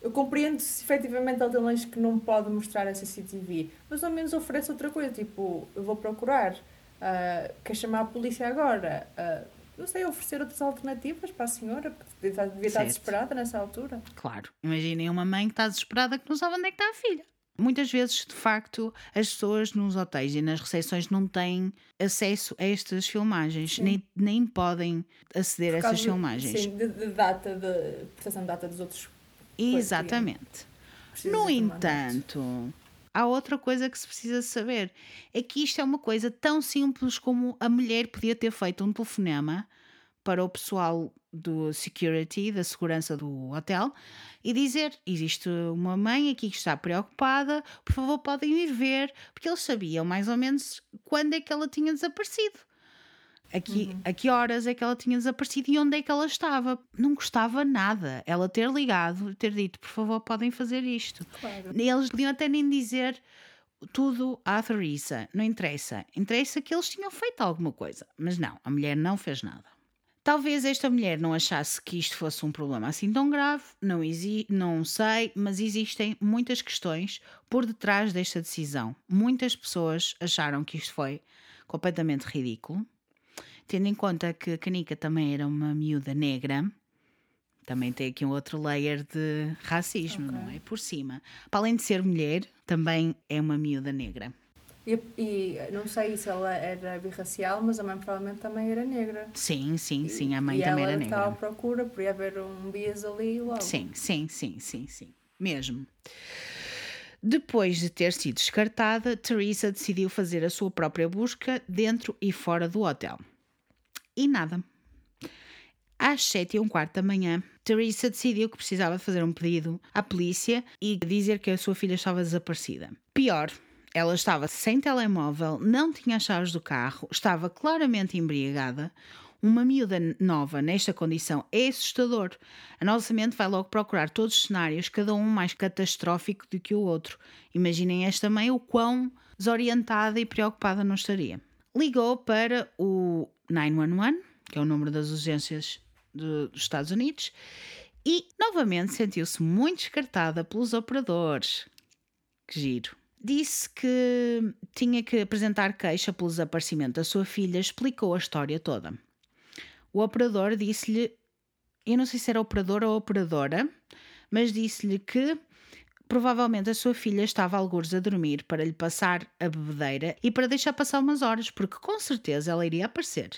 eu compreendo se efetivamente ele tem leis que não pode mostrar a CCTV, mas ao menos oferece outra coisa, tipo, eu vou procurar, uh, quer chamar a polícia agora, uh, não sei, oferecer outras alternativas para a senhora, porque devia, devia estar desesperada nessa altura. Claro, imaginem uma mãe que está desesperada que não sabe onde é que está a filha. Muitas vezes, de facto, as pessoas nos hotéis e nas recepções não têm acesso a estas filmagens, nem, nem podem aceder a essas filmagens. Sim, de, de data, de proteção de data dos outros Exatamente. No entanto, há outra coisa que se precisa saber: é que isto é uma coisa tão simples como a mulher podia ter feito um telefonema para o pessoal do security, da segurança do hotel, e dizer: existe uma mãe aqui que está preocupada, por favor, podem ir ver, porque eles sabiam mais ou menos quando é que ela tinha desaparecido. Aqui, uhum. A que horas é que ela tinha desaparecido e onde é que ela estava? Não gostava nada ela ter ligado, ter dito, por favor, podem fazer isto. Claro. Eles podiam até nem dizer tudo à Theresa, não interessa. Interessa que eles tinham feito alguma coisa. Mas não, a mulher não fez nada. Talvez esta mulher não achasse que isto fosse um problema assim tão grave, não, não sei, mas existem muitas questões por detrás desta decisão. Muitas pessoas acharam que isto foi completamente ridículo, tendo em conta que a Kanika também era uma miúda negra, também tem aqui um outro layer de racismo, okay. não é? Por cima. Para além de ser mulher, também é uma miúda negra. E, e, não sei se ela era birracial, mas a mãe provavelmente também era negra. Sim, sim, sim, a mãe e também era negra. E ela estava à procura, podia haver um bias ali logo. Sim, sim, sim, sim, sim, mesmo. Depois de ter sido descartada, Teresa decidiu fazer a sua própria busca dentro e fora do hotel. E nada. Às sete e um quarto da manhã, Teresa decidiu que precisava fazer um pedido à polícia e dizer que a sua filha estava desaparecida. Pior, ela estava sem telemóvel, não tinha as chaves do carro, estava claramente embriagada. Uma miúda nova nesta condição é assustador. A nossa mente vai logo procurar todos os cenários, cada um mais catastrófico do que o outro. Imaginem esta mãe o quão desorientada e preocupada não estaria. Ligou para o 911, que é o número das urgências de, dos Estados Unidos, e novamente sentiu-se muito descartada pelos operadores. Que giro disse que tinha que apresentar queixa pelo desaparecimento da sua filha, explicou a história toda. O operador disse-lhe, eu não sei se era operador ou operadora, mas disse-lhe que Provavelmente a sua filha estava algures a dormir para lhe passar a bebedeira e para deixar passar umas horas, porque com certeza ela iria aparecer.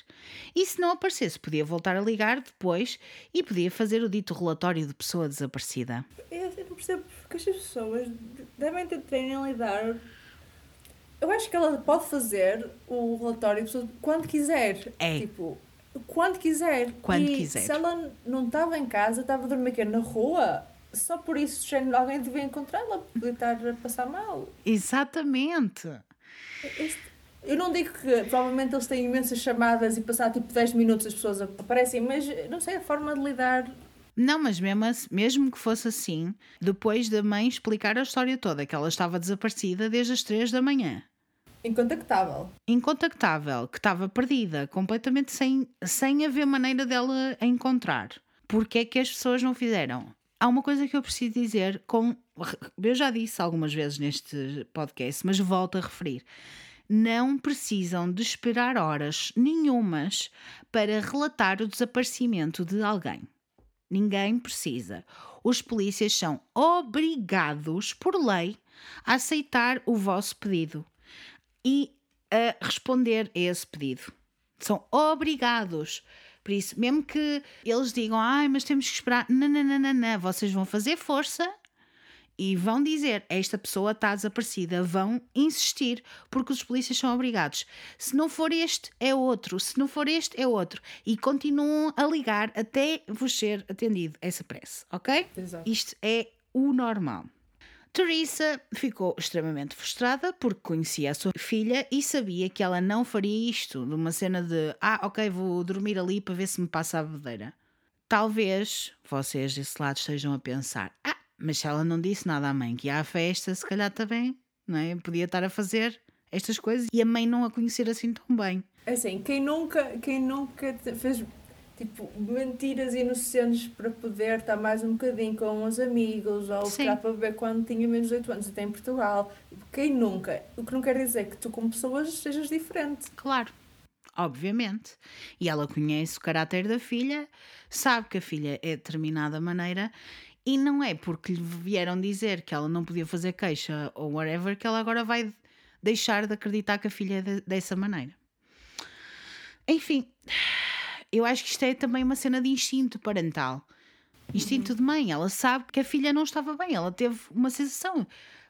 E se não aparecesse, podia voltar a ligar depois e podia fazer o dito relatório de pessoa desaparecida. Eu não percebo porque as pessoas devem ter treino em lidar. Eu acho que ela pode fazer o relatório de pessoa quando quiser. É. Tipo, quando quiser. Quando e quiser. Se ela não estava em casa, estava a dormir aqui na rua, só por isso alguém devia encontrá-la, podia estar a passar mal. Exatamente. Este, eu não digo que provavelmente eles têm imensas chamadas e passar tipo 10 minutos as pessoas aparecem, mas não sei a forma de lidar. Não, mas mesmo, mesmo que fosse assim, depois da mãe explicar a história toda, que ela estava desaparecida desde as 3 da manhã. Incontactável. Incontactável, que estava perdida, completamente sem, sem haver maneira dela encontrar. Porquê é que as pessoas não fizeram? Há uma coisa que eu preciso dizer com. Eu já disse algumas vezes neste podcast, mas volto a referir. Não precisam de esperar horas nenhumas para relatar o desaparecimento de alguém. Ninguém precisa. Os polícias são obrigados, por lei, a aceitar o vosso pedido e a responder a esse pedido. São obrigados. Por isso, mesmo que eles digam, ai, mas temos que esperar, não, não, não, não, não, vocês vão fazer força e vão dizer esta pessoa está desaparecida, vão insistir, porque os polícias são obrigados. Se não for este, é outro, se não for este, é outro. E continuam a ligar até vos ser atendido essa pressa, ok? Exato. Isto é o normal. Teresa ficou extremamente frustrada porque conhecia a sua filha e sabia que ela não faria isto, de uma cena de ah, ok, vou dormir ali para ver se me passa a bebedeira. Talvez vocês desse lado estejam a pensar: ah, mas se ela não disse nada à mãe que ia à festa, se calhar também, não é? Podia estar a fazer estas coisas e a mãe não a conhecer assim tão bem. Assim, quem nunca, quem nunca fez tipo, mentiras inocentes para poder estar mais um bocadinho com os amigos ou ficar para beber quando tinha menos de 8 anos, até em Portugal. Quem nunca? O que não quer dizer que tu, como pessoas, sejas diferente. Claro. Obviamente. E ela conhece o caráter da filha, sabe que a filha é de determinada maneira e não é porque lhe vieram dizer que ela não podia fazer queixa ou whatever que ela agora vai deixar de acreditar que a filha é de, dessa maneira. Enfim, eu acho que isto é também uma cena de instinto parental. Instinto uhum. de mãe. Ela sabe que a filha não estava bem. Ela teve uma sensação.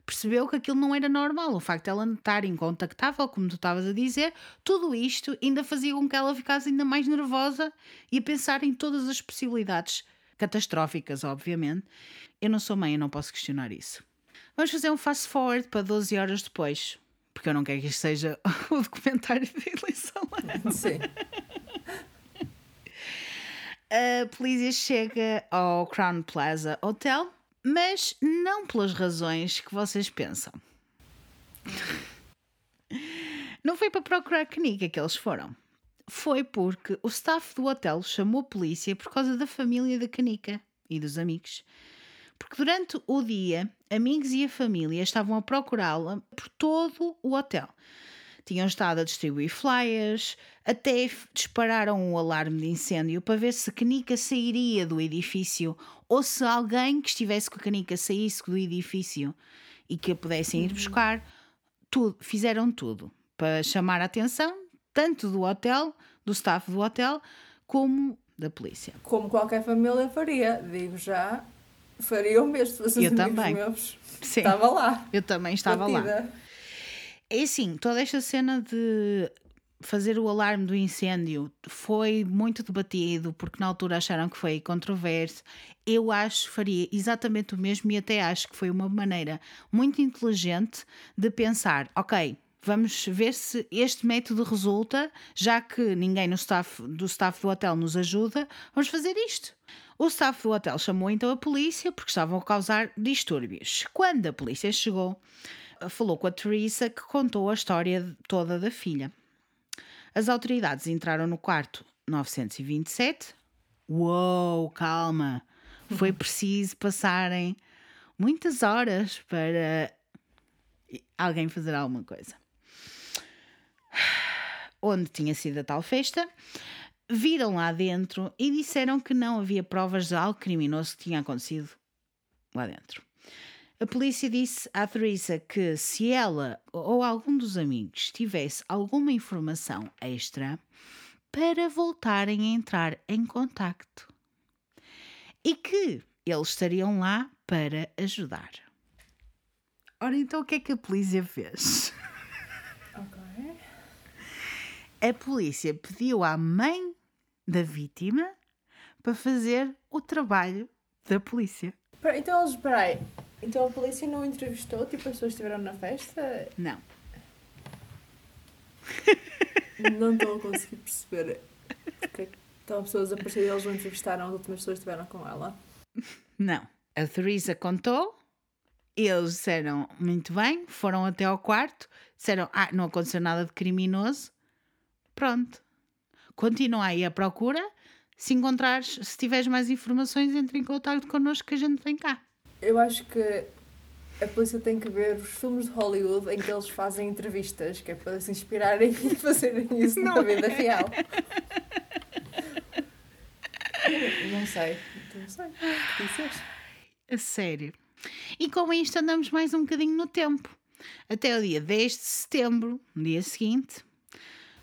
percebeu que aquilo não era normal. O facto de ela estar incontactável, como tu estavas a dizer, tudo isto ainda fazia com que ela ficasse ainda mais nervosa e a pensar em todas as possibilidades catastróficas, obviamente. Eu não sou mãe, eu não posso questionar isso. Vamos fazer um fast forward para 12 horas depois, porque eu não quero que isto seja o documentário da eleição. Sim. A polícia chega ao Crown Plaza Hotel, mas não pelas razões que vocês pensam. Não foi para procurar Kanika que eles foram. Foi porque o staff do hotel chamou a polícia por causa da família da Kanika e dos amigos. Porque durante o dia, amigos e a família estavam a procurá-la por todo o hotel tinham estado a distribuir flyers, até dispararam o alarme de incêndio para ver se canica sairia do edifício ou se alguém que estivesse com a canica saísse do edifício e que a pudessem ir uhum. buscar. Tudo, fizeram tudo para chamar a atenção tanto do hotel, do staff do hotel, como da polícia. Como qualquer família faria, digo já, faria o mesmo se fossem Eu também. meus. Sim. Estava lá. Eu também estava Partida. lá. É assim, toda esta cena de fazer o alarme do incêndio foi muito debatido porque na altura acharam que foi controverso. Eu acho que faria exatamente o mesmo e até acho que foi uma maneira muito inteligente de pensar, ok, vamos ver se este método resulta, já que ninguém no staff, do staff do hotel nos ajuda, vamos fazer isto. O staff do hotel chamou então a polícia porque estavam a causar distúrbios. Quando a polícia chegou, falou com a Teresa que contou a história toda da filha. As autoridades entraram no quarto 927. Uou, calma! Foi preciso passarem muitas horas para alguém fazer alguma coisa. Onde tinha sido a tal festa, viram lá dentro e disseram que não havia provas de algo criminoso que tinha acontecido lá dentro. A polícia disse à Teresa que se ela ou algum dos amigos tivesse alguma informação extra, para voltarem a entrar em contacto. E que eles estariam lá para ajudar. Ora, então o que é que a polícia fez? Ok. A polícia pediu à mãe da vítima para fazer o trabalho da polícia. Então eles, peraí, então a polícia não entrevistou, tipo, as pessoas que estiveram na festa? Não. Não estou a conseguir perceber porque estão pessoas a aparecer e eles não entrevistaram as últimas pessoas que estiveram com ela. Não. A Teresa contou, eles disseram muito bem, foram até ao quarto, disseram, ah, não aconteceu nada de criminoso, pronto. Continua aí a procura, se encontrares, se tiveres mais informações, entre em contato connosco que a gente vem cá. Eu acho que a polícia tem que ver os filmes de Hollywood em que eles fazem entrevistas, que é para se inspirarem e fazerem isso Não na vida é. real. Não sei. Não sei. O que disseste? A sério. E com isto andamos mais um bocadinho no tempo. Até o dia 10 de setembro, no dia seguinte.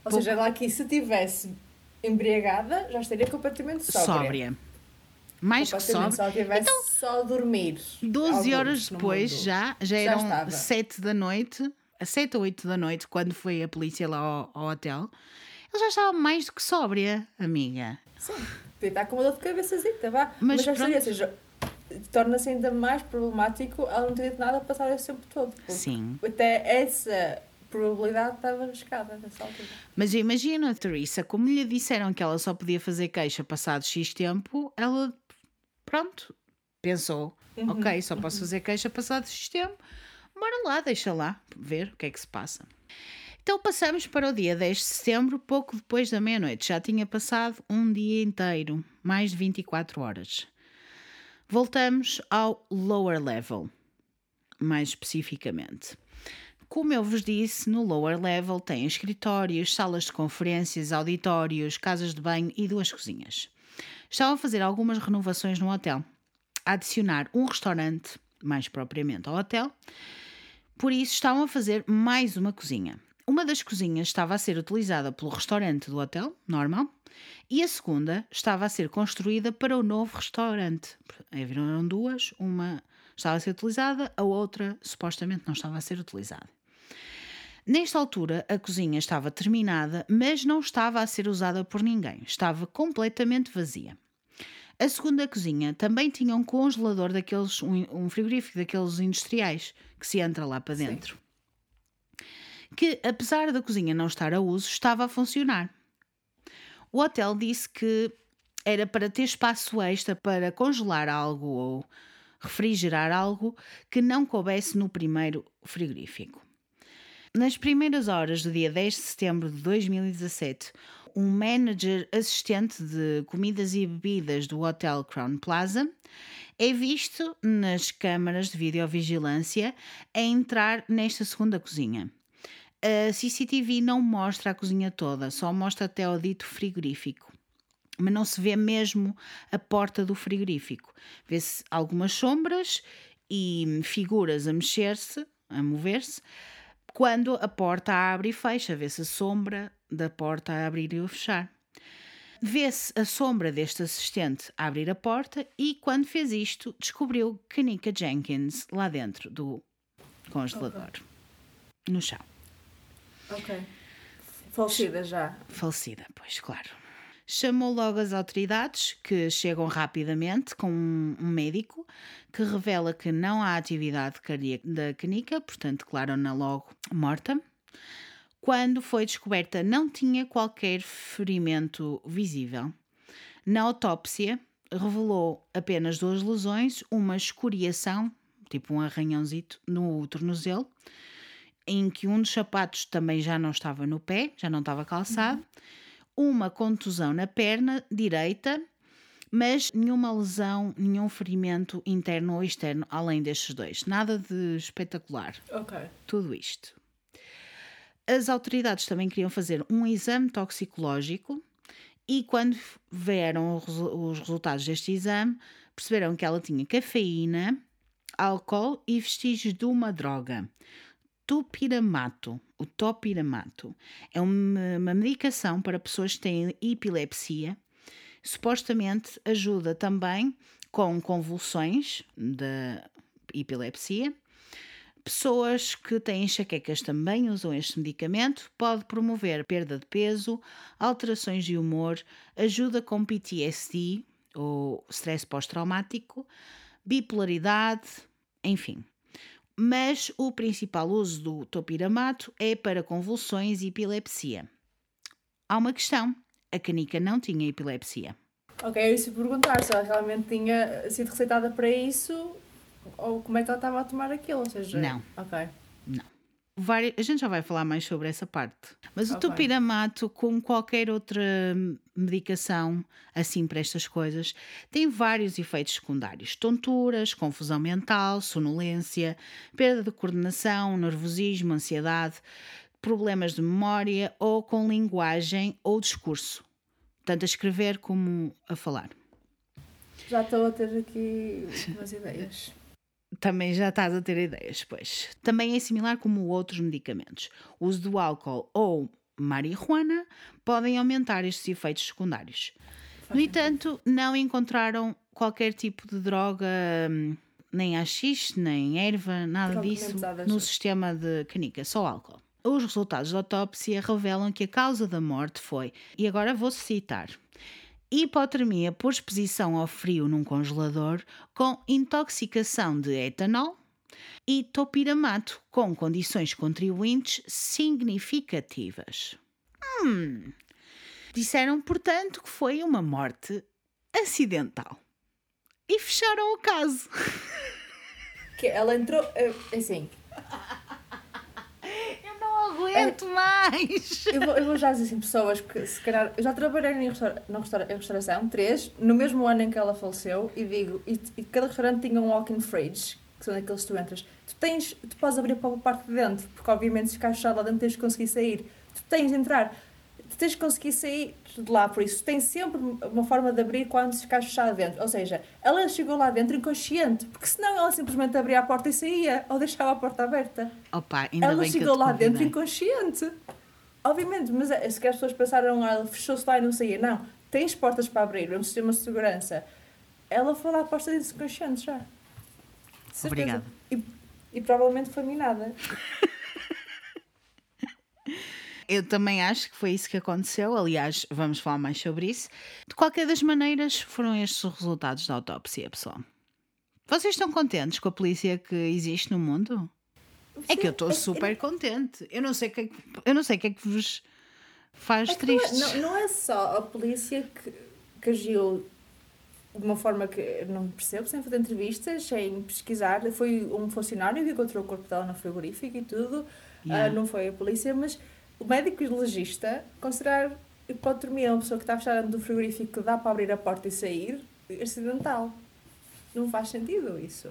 Ou seja, lá que se tivesse embriagada, já estaria completamente sóbria. Sóbria. Mais que ela tivesse então, só dormir. 12 horas depois, já, já eram já 7 da noite, a 7 ou 8 da noite, quando foi a polícia lá ao, ao hotel. Ele já estava mais do que sóbria, amiga. Sim, podia estar com uma dor de cabeçazita, vá. Mas, Mas já seja, torna-se ainda mais problemático ela não ter dito nada a passar esse tempo todo. Sim. Até essa probabilidade estava arriscada nessa altura. Mas imagina, Teresa, como lhe disseram que ela só podia fazer queixa passado X tempo, ela, pronto, pensou: uhum. ok, só posso fazer queixa passado X tempo, bora lá, deixa lá, ver o que é que se passa. Então passamos para o dia 10 de setembro, pouco depois da meia-noite. Já tinha passado um dia inteiro, mais de 24 horas. Voltamos ao lower level, mais especificamente. Como eu vos disse, no lower level tem escritórios, salas de conferências, auditórios, casas de banho e duas cozinhas. Estavam a fazer algumas renovações no hotel, a adicionar um restaurante, mais propriamente ao hotel, por isso estavam a fazer mais uma cozinha. Uma das cozinhas estava a ser utilizada pelo restaurante do hotel, normal, e a segunda estava a ser construída para o novo restaurante. Haviam duas, uma estava a ser utilizada, a outra supostamente não estava a ser utilizada. Nesta altura, a cozinha estava terminada, mas não estava a ser usada por ninguém, estava completamente vazia. A segunda cozinha também tinha um congelador daqueles, um, frigorífico daqueles industriais que se entra lá para dentro. Sim. Que, apesar da cozinha não estar a uso, estava a funcionar. O hotel disse que era para ter espaço extra para congelar algo ou refrigerar algo que não coubesse no primeiro frigorífico. Nas primeiras horas do dia 10 de setembro de 2017, um manager assistente de comidas e bebidas do Hotel Crown Plaza é visto nas câmaras de videovigilância a entrar nesta segunda cozinha. A CCTV não mostra a cozinha toda, só mostra até o dito frigorífico. Mas não se vê mesmo a porta do frigorífico. Vê-se algumas sombras e figuras a mexer-se, a mover-se, quando a porta abre e fecha, vê-se a sombra da porta a abrir e a fechar. Vê-se a sombra deste assistente a abrir a porta e, quando fez isto, descobriu Kanika Jenkins lá dentro do congelador, okay. no chão. Ok. Falecida já. Falecida, pois, claro. Chamou logo as autoridades, que chegam rapidamente com um médico que revela que não há atividade cardíaca da Kanika, portanto, declaram-na logo morta. Quando foi descoberta, não tinha qualquer ferimento visível. Na autópsia, revelou apenas duas lesões, uma escoriação, tipo um arranhãozito, no tornozelo, em que um dos sapatos também já não estava no pé, já não estava calçado. Uhum uma contusão na perna direita, mas nenhuma lesão, nenhum ferimento interno ou externo além destes dois. Nada de espetacular. Ok. Tudo isto. As autoridades também queriam fazer um exame toxicológico e quando vieram os resultados deste exame, perceberam que ela tinha cafeína, álcool e vestígios de uma droga topiramato. O topiramato é uma, uma medicação para pessoas que têm epilepsia. Supostamente ajuda também com convulsões da epilepsia. Pessoas que têm enxaquecas também usam este medicamento. Pode promover perda de peso, alterações de humor, ajuda com PTSD ou stress pós-traumático, bipolaridade, enfim mas o principal uso do topiramato é para convulsões e epilepsia. Há uma questão: a canica não tinha epilepsia. Ok, eu ia perguntar se ela realmente tinha sido receitada para isso ou como é que ela estava a tomar aquilo, ou seja... Não. Ok. Não a gente já vai falar mais sobre essa parte. Mas okay. o topiramato, como qualquer outra medicação, assim para estas coisas, tem vários efeitos secundários: tonturas, confusão mental, sonolência, perda de coordenação, nervosismo, ansiedade, problemas de memória ou com linguagem ou discurso, tanto a escrever como a falar. Já estou a ter aqui umas ideias. Também já estás a ter ideias, pois. Também é similar como outros medicamentos. O uso do álcool ou marihuana podem aumentar estes efeitos secundários. No entanto, não encontraram qualquer tipo de droga, hum, nem AX, nem erva, nada disso no sistema de canica, só álcool. Os resultados da autópsia revelam que a causa da morte foi, e agora vou citar, hipotermia por exposição ao frio num congelador com intoxicação de etanol e topiramato com condições contribuintes significativas. Hum. Disseram, portanto, que foi uma morte acidental. E fecharam o caso. Que ela entrou. Eh, assim, aguento é, mais! Eu vou, eu vou, já dizer assim, pessoas que se calhar. Eu já trabalhei em, restaura, restaura, em restauração, três, no mesmo ano em que ela faleceu, e digo, e, e cada restaurante tinha um walk-in fridge, que são aqueles que tu entras. Tu tens, tu podes abrir para a parte de dentro, porque obviamente se ficar fechado lá dentro tens de conseguir sair. Tu tens de entrar tens de conseguir sair de lá, por isso tem sempre uma forma de abrir quando se ficar fechado dentro. Ou seja, ela chegou lá dentro inconsciente, porque senão ela simplesmente abria a porta e saía, ou deixava a porta aberta. Opa, ainda ela bem chegou lá dentro inconsciente. Obviamente, mas é, se que as pessoas pensaram, ah, ela fechou-se lá e não saía. Não, tens portas para abrir, é um sistema de segurança. Ela foi lá posta dentro inconsciente já. Obrigada. E, e provavelmente foi minada. Eu também acho que foi isso que aconteceu. Aliás, vamos falar mais sobre isso. De qualquer das maneiras, foram estes os resultados da autópsia, pessoal. Vocês estão contentes com a polícia que existe no mundo? É que eu estou super contente. Eu não sei o que é que, eu não sei o que, é que vos faz É que tristes. Não, é- não, é só a polícia que, que agiu de uma forma que não percebo, sem fazer entrevistas, sem pesquisar. Foi um funcionário que encontrou o corpo dela no frigorífico e tudo. Yeah. Ah, não foi a polícia, mas o médico legista considerar hipotermia uma pessoa que está fechada dentro do frigorífico que dá para abrir a porta e sair acidental. Não faz sentido isso.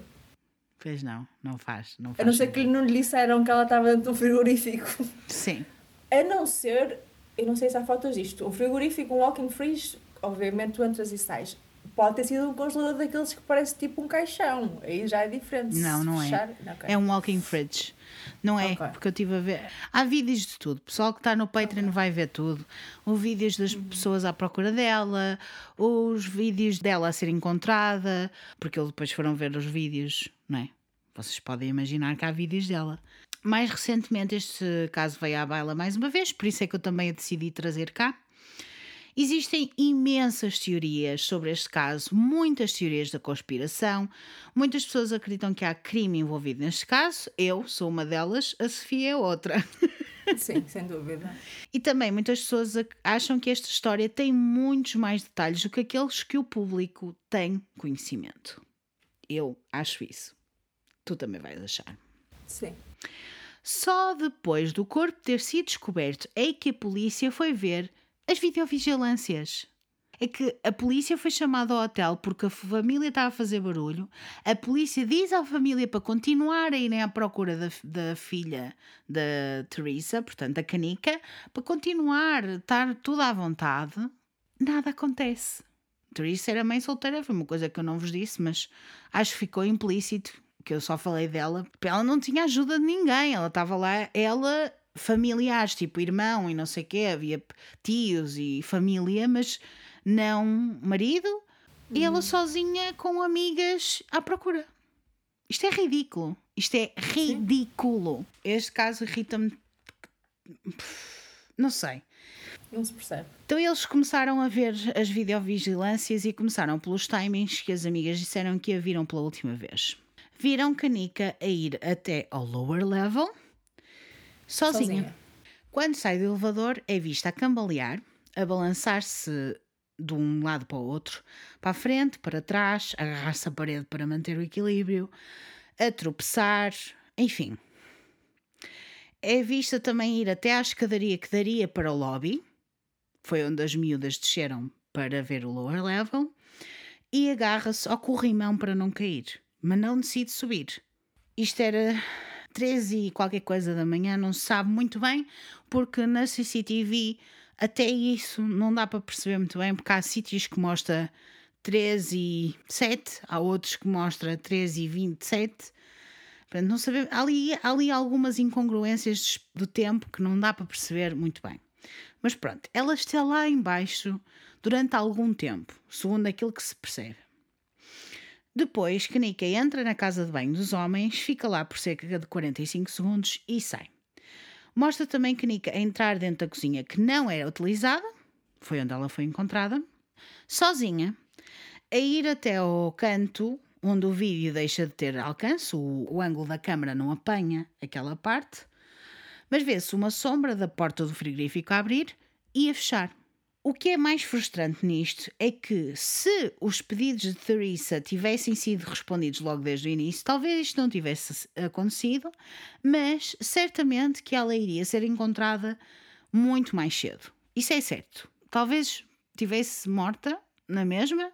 Pois não, não faz. Não A faz não ser que não lhe disseram que ela estava dentro de um frigorífico. Sim. A não ser, eu não sei se há fotos disto, um frigorífico, um walking freeze, obviamente tu entras e sais. Pode ter sido um congelador daqueles que parece tipo um caixão. Aí já é diferente. Não, não é. fechar- ok. É um walking fridge. Não é, Ok. porque eu estive a ver. Há vídeos de tudo. O pessoal que está no Patreon vai ver tudo. Os vídeos das Uhum. pessoas à procura dela, os vídeos dela a ser encontrada, porque eles depois foram ver os vídeos, não é? Vocês podem imaginar que há vídeos dela. Mais recentemente, este caso veio à baila mais uma vez, por isso é que eu também a decidi trazer cá. Existem imensas teorias sobre este caso, muitas teorias da conspiração. Muitas pessoas acreditam que há crime envolvido neste caso. Eu sou uma delas, a Sofia é outra. Sim, sem dúvida. E também muitas pessoas ac- acham que esta história tem muitos mais detalhes do que aqueles que o público tem conhecimento. Eu acho isso. Tu também vais achar. Sim. Só depois do corpo ter sido descoberto é que a polícia foi ver as videovigilâncias. É que a polícia foi chamada ao hotel porque a família estava a fazer barulho. A polícia diz à família para continuar a irem à procura da, da filha da Teresa, portanto, da Canica, para continuar, estar tudo à vontade. Nada acontece. Teresa era mãe solteira, foi uma coisa que eu não vos disse, mas acho que ficou implícito que eu só falei dela. porque Ela não tinha ajuda de ninguém, ela estava lá, ela, familiares, tipo irmão e não sei o quê, havia tios e família, mas não marido, e ela sozinha com amigas à procura. Isto é ridículo. Isto é ridículo. Este caso irrita-me. Não sei. Não se percebe. Então eles começaram a ver as videovigilâncias e começaram pelos timings que as amigas disseram que a viram pela última vez. Viram Canica a ir até ao lower level, sozinha. Sozinha. Quando sai do elevador, é vista a cambalear, a balançar-se de um lado para o outro, para a frente, para trás, agarrar-se à parede para manter o equilíbrio, a tropeçar, enfim. É vista também ir até à escadaria que daria para o lobby, foi onde as miúdas desceram para ver o lower level, e agarra-se ao corrimão para não cair, mas não decide subir. Isto era 13 e qualquer coisa da manhã, não se sabe muito bem, porque na CCTV até isso não dá para perceber muito bem, porque há sítios que mostra 13 e 7, há outros que mostra 13 e 27. Portanto, não sabemos, há ali, há ali algumas incongruências do tempo que não dá para perceber muito bem. Mas pronto, ela está lá embaixo durante algum tempo, segundo aquilo que se percebe. Depois, Kanika entra na casa de banho dos homens, fica lá por cerca de 45 segundos e sai. Mostra também Kanika a entrar dentro da cozinha que não era utilizada, foi onde ela foi encontrada, sozinha, a ir até ao canto onde o vídeo deixa de ter alcance, o, o ângulo da câmara não apanha aquela parte, mas vê-se uma sombra da porta do frigorífico a abrir e a fechar. O que é mais frustrante nisto é que, se os pedidos de Theresa tivessem sido respondidos logo desde o início, talvez isto não tivesse acontecido, mas certamente que ela iria ser encontrada muito mais cedo. Isso é certo. Talvez tivesse morta na mesma,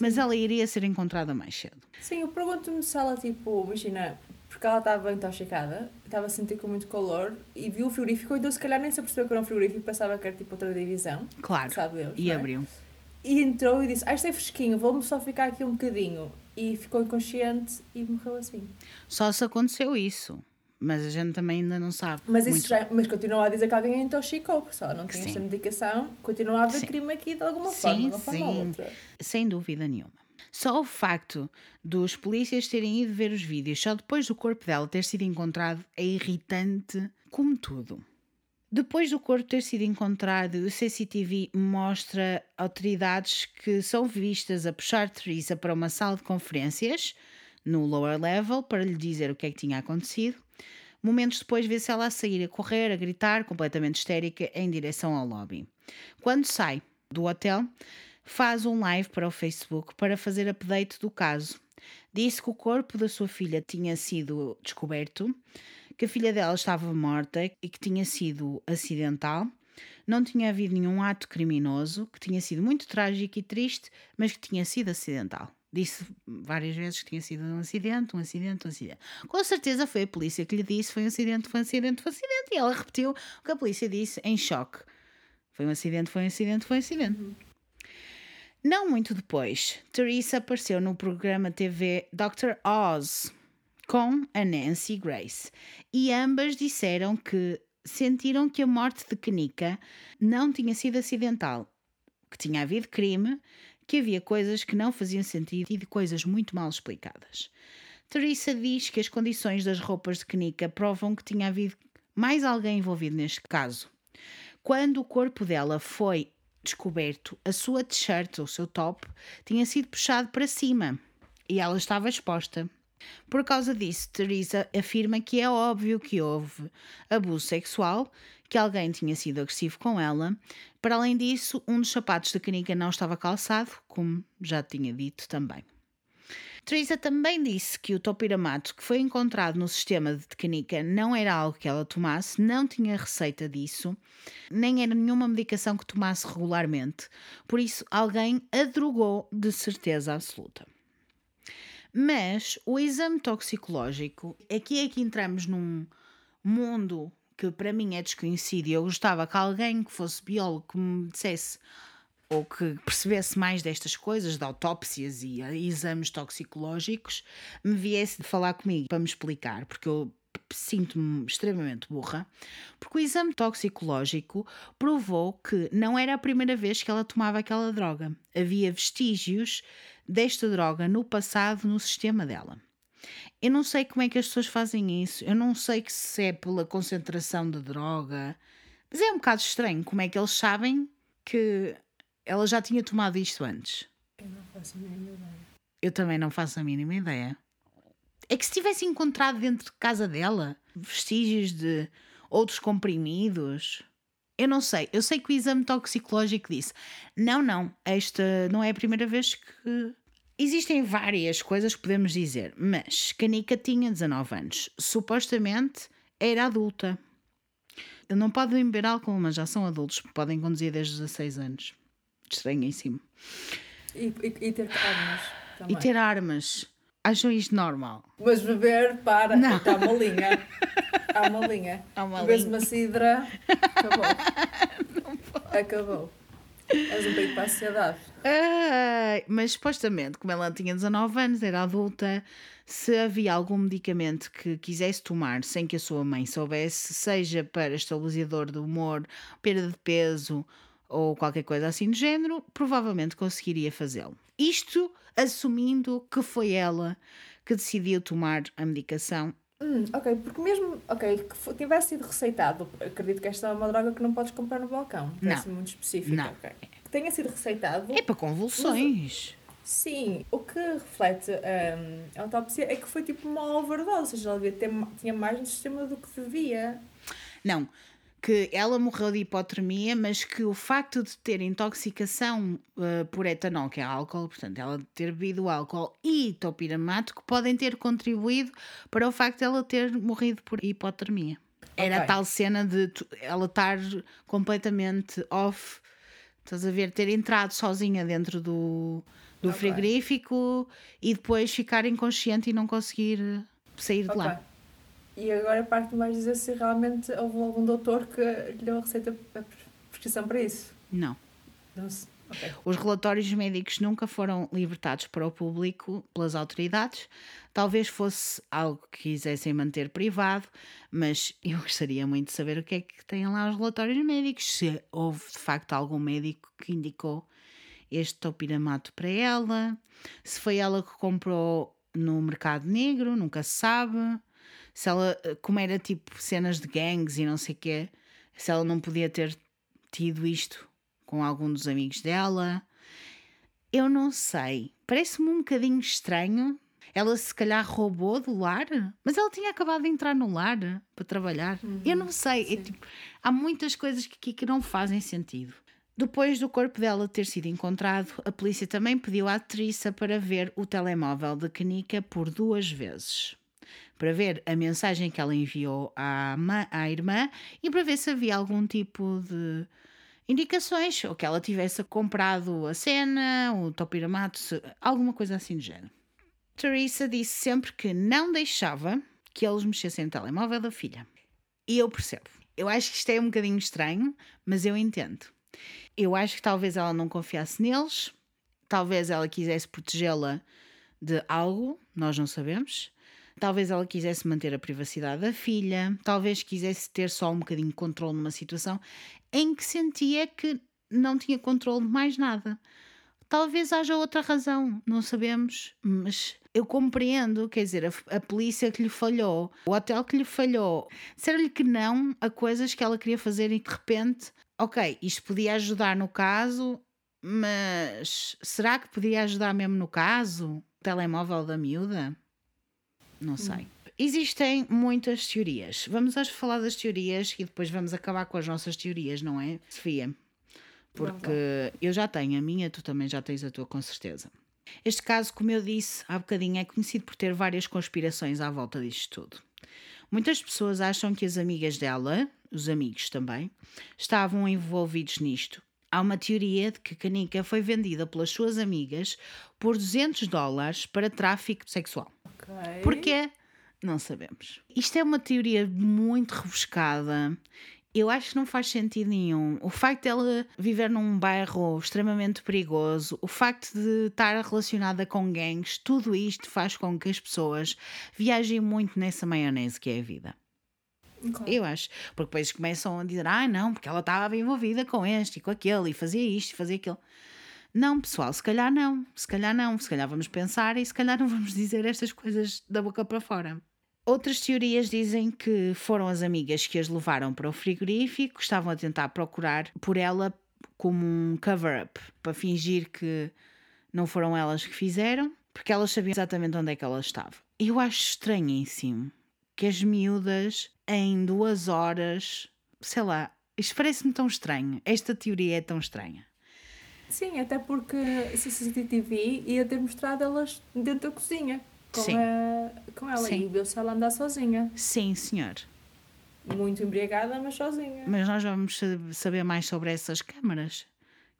mas ela iria ser encontrada mais cedo. Sim, eu pergunto-me se ela, tipo, imagina, porque ela estava intoxicada, estava a sentir com muito calor e viu o frigorífico, então se calhar nem se apercebeu que era um frigorífico, pensava que era tipo outra divisão. Claro. Sabe Deus, e é? abriu. E entrou e disse: Ah, isto é fresquinho, vou-me só ficar aqui um bocadinho. E ficou inconsciente e morreu assim. Só se aconteceu isso. Mas a gente também ainda não sabe. Mas isso muito já, mas continua a dizer que alguém intoxicou, ela não tinha Sim. esta medicação, continua a haver Sim. crime aqui de alguma Sim, forma, sim. outra. Sem dúvida nenhuma. Só o facto dos polícias terem ido ver os vídeos só depois do corpo dela ter sido encontrado é irritante como tudo. Depois do corpo ter sido encontrado, o CCTV mostra autoridades que são vistas a puxar Teresa para uma sala de conferências no lower level para lhe dizer o que é que tinha acontecido. Momentos depois vê-se ela a sair a correr, a gritar, completamente histérica, em direção ao lobby. Quando sai do hotel, faz um live para o Facebook para fazer update do caso. Disse que o corpo da sua filha tinha sido descoberto que a filha dela estava morta e que tinha sido acidental. Não tinha havido nenhum ato criminoso, que tinha sido muito trágico e triste, mas que tinha sido acidental. Disse várias vezes que tinha sido um acidente, um acidente, um acidente. Com certeza foi a polícia que lhe disse: foi um acidente, foi um acidente, foi um acidente. E ela repetiu o que a polícia disse em choque: foi um acidente, foi um acidente, foi um acidente. Uhum. Não muito depois, Teresa apareceu no programa TV Dr. Oz, com a Nancy Grace e ambas disseram que sentiram que a morte de Kenika não tinha sido acidental, que tinha havido crime, que havia coisas que não faziam sentido e de coisas muito mal explicadas. Teresa diz que as condições das roupas de Kenika provam que tinha havido mais alguém envolvido neste caso. Quando o corpo dela foi descoberto, a sua t-shirt, ou seu top, tinha sido puxado para cima e ela estava exposta. Por causa disso, Teresa afirma que é óbvio que houve abuso sexual, que alguém tinha sido agressivo com ela. Para além disso, um dos sapatos da canica não estava calçado, como já tinha dito também. Teresa também disse que o topiramato que foi encontrado no sistema de canica não era algo que ela tomasse, não tinha receita disso, nem era nenhuma medicação que tomasse regularmente. Por isso, alguém a drogou de certeza absoluta. Mas o exame toxicológico, aqui é que entramos num mundo que para mim é desconhecido e eu gostava que alguém que fosse biólogo que me dissesse ou que percebesse mais destas coisas, de autópsias e exames toxicológicos, me viesse falar comigo para me explicar, porque eu sinto-me extremamente burra, porque o exame toxicológico provou que não era a primeira vez que ela tomava aquela droga. Havia vestígios desta droga no passado no sistema dela. Eu não sei como é que as pessoas fazem isso, eu não sei se é pela concentração de droga, mas é um bocado estranho como é que eles sabem que ela já tinha tomado isto antes. Eu não faço a mínima ideia. Eu também não faço a mínima ideia. É que se tivesse encontrado dentro de casa dela vestígios de outros comprimidos. Eu não sei. Eu sei que o exame toxicológico disse: não, não, esta não é a primeira vez que. Existem várias coisas que podemos dizer, mas Canica tinha 19 anos. Supostamente era adulta. Não podem beber álcool, mas já são adultos, podem conduzir desde os 16 anos. Estranhíssimo. E, e, e ter armas. Também. E ter armas. Acham isto normal? Mas beber, para, não. está uma linha. Há uma linha. Há uma Bebes uma cidra, acabou. Acabou. És um peito para a sociedade. Ah, mas supostamente, como ela tinha 19 anos, era adulta, se havia algum medicamento que quisesse tomar sem que a sua mãe soubesse, seja para estabilizador do humor, perda de peso ou qualquer coisa assim do género, provavelmente conseguiria fazê-lo. Isto assumindo que foi ela que decidiu tomar a medicação. Hum, ok, porque mesmo ok, que tivesse sido receitado, acredito que esta é uma droga que não podes comprar no balcão. Parece muito específica. Não. Okay. Que tenha sido receitado. É para convulsões. Mas, sim, o que reflete um, a autópsia é que foi tipo uma overdose, ou seja, ela devia ter, tinha mais no sistema do que devia. Não, que ela morreu de hipotermia, mas que o facto de ter intoxicação uh, por etanol, que é álcool, portanto, ela ter bebido álcool e topiramato, que podem ter contribuído para o facto de ela ter morrido por hipotermia. Era okay. a tal cena de ela estar completamente off, estás a ver, ter entrado sozinha dentro do, do okay. frigorífico e depois ficar inconsciente e não conseguir sair de okay. lá. E agora parte mais dizer se realmente houve algum doutor que lhe deu a receita, a prescrição para isso. Não. Não okay. Os relatórios médicos nunca foram libertados para o público pelas autoridades. Talvez fosse algo que quisessem manter privado, mas eu gostaria muito de saber o que é que têm lá os relatórios médicos. Se houve de facto algum médico que indicou este topiramato para ela, se foi ela que comprou no mercado negro, nunca se sabe. Se ela, como era tipo cenas de gangues e não sei o quê, se ela não podia ter tido isto com algum dos amigos dela. Eu não sei. Parece-me um bocadinho estranho. Ela se calhar roubou do lar, mas ela tinha acabado de entrar no lar para trabalhar. Uhum, eu não sei. É, tipo, há muitas coisas que, que não fazem sentido. Depois do corpo dela ter sido encontrado, a polícia também pediu à Teresa para ver o telemóvel de Kanika por duas vezes. Para ver a mensagem que ela enviou à, à irmã e para ver se havia algum tipo de indicações, ou que ela tivesse comprado a cena, o topiramato, alguma coisa assim do género. Teresa disse sempre que não deixava que eles mexessem no telemóvel da filha. E eu percebo. Eu acho que isto é um bocadinho estranho, mas eu entendo. Eu acho que talvez ela não confiasse neles, talvez ela quisesse protegê-la de algo, nós não sabemos. Talvez ela quisesse manter a privacidade da filha, talvez quisesse ter só um bocadinho de controle numa situação em que sentia que não tinha controle de mais nada. Talvez haja outra razão, não sabemos, mas eu compreendo, quer dizer, a, a polícia que lhe falhou, o hotel que lhe falhou, disseram-lhe que não a coisas que ela queria fazer e de repente, ok, isto podia ajudar no caso, mas será que podia ajudar mesmo no caso? O telemóvel da miúda? Não sei. Hum. Existem muitas teorias. Vamos hoje falar das teorias e depois vamos acabar com as nossas teorias, não é, Sofia? Porque eu já tenho a minha, tu também já tens a tua, com certeza. Este caso, como eu disse há bocadinho, é conhecido por ter várias conspirações à volta disto tudo. Muitas pessoas acham que as amigas dela, os amigos também, estavam envolvidos nisto. Há uma teoria de que Kanika foi vendida pelas suas amigas por 200 dólares para tráfico sexual. Okay. Porquê? Não sabemos. Isto é uma teoria muito rebuscada. Eu acho que não faz sentido nenhum. O facto dela viver num bairro extremamente perigoso, o facto de estar relacionada com gangues, tudo isto faz com que as pessoas viajem muito nessa maionese que é a vida. Okay. Eu acho. Porque depois começam a dizer: ah, não, porque ela estava envolvida com este e com aquele e fazia isto e fazia aquilo. Não, pessoal, se calhar não, se calhar não, se calhar vamos pensar e se calhar não vamos dizer estas coisas da boca para fora. Outras teorias dizem que foram as amigas que as levaram para o frigorífico, estavam a tentar procurar por ela como um cover-up, para fingir que não foram elas que fizeram, porque elas sabiam exatamente onde é que ela estava. Eu acho estranhíssimo que as miúdas, em duas horas, sei lá, isto parece-me tão estranho. Esta teoria é tão estranha. Sim, até porque CCTV ia ter mostrado elas dentro da cozinha com, Sim. A, com ela Sim. e viu-se ela andar sozinha. Sim, senhor. Muito embriagada, mas sozinha. Mas nós vamos saber mais sobre essas câmaras.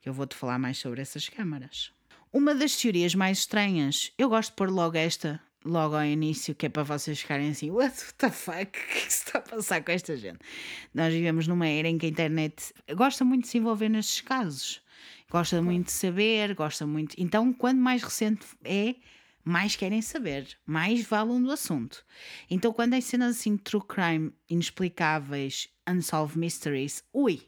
Que eu vou-te falar mais sobre essas câmaras. Uma das teorias mais estranhas, eu gosto de pôr logo esta, logo ao início, que é para vocês ficarem assim: What the fuck? O que é que se está a passar com esta gente? Nós vivemos numa era em que a internet gosta muito de se envolver nestes casos gosta muito de saber, gosta muito. Então, quanto mais recente é, mais querem saber, mais falam do assunto. Então, quando é cenas assim true crime inexplicáveis, unsolved mysteries, ui,